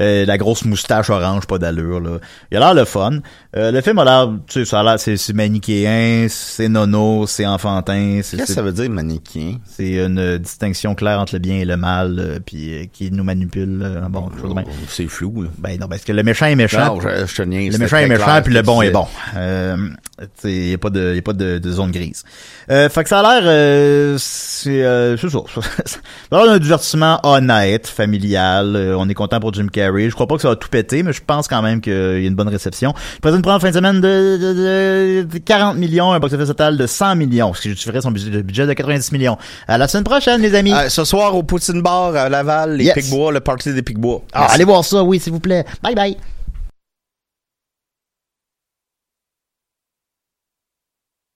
Euh, la grosse moustache orange, pas d'allure, là. Il a l'air le fun. Euh, le film a l'air, tu sais, ça a l'air, c'est, c'est manichéen, c'est nono, c'est enfantin. C'est, Qu'est-ce que ça veut dire, manichéen? C'est une euh, distinction claire entre le bien et le mal, euh, puis euh, qui nous manipule. euh, bon, de même. C'est flou, là. Ben non, parce que le méchant est méchant. Non, je. Le méchant est méchant, clair puis le bon est bon. Euh, il n'y a pas de, y a pas de, de zone grise. Euh, fait que ça a l'air, euh, c'est, euh, c'est ça. ça a l'air d'un divertissement honnête, familial. Euh, on est content pour Jim Carrey. Je crois pas que ça va tout péter, mais je pense quand même qu'il y a une bonne réception. Il présente une première fin de semaine de, de, de 40 millions, un box-office total de 100 millions, ce qui justifierait son budget, budget de 90 millions. À la semaine prochaine, les amis. Euh, ce soir, au Poutine Bar à Laval, les Yes. Picbois, le party des Picbois. Ah, allez voir ça, oui, s'il vous plaît. Bye bye.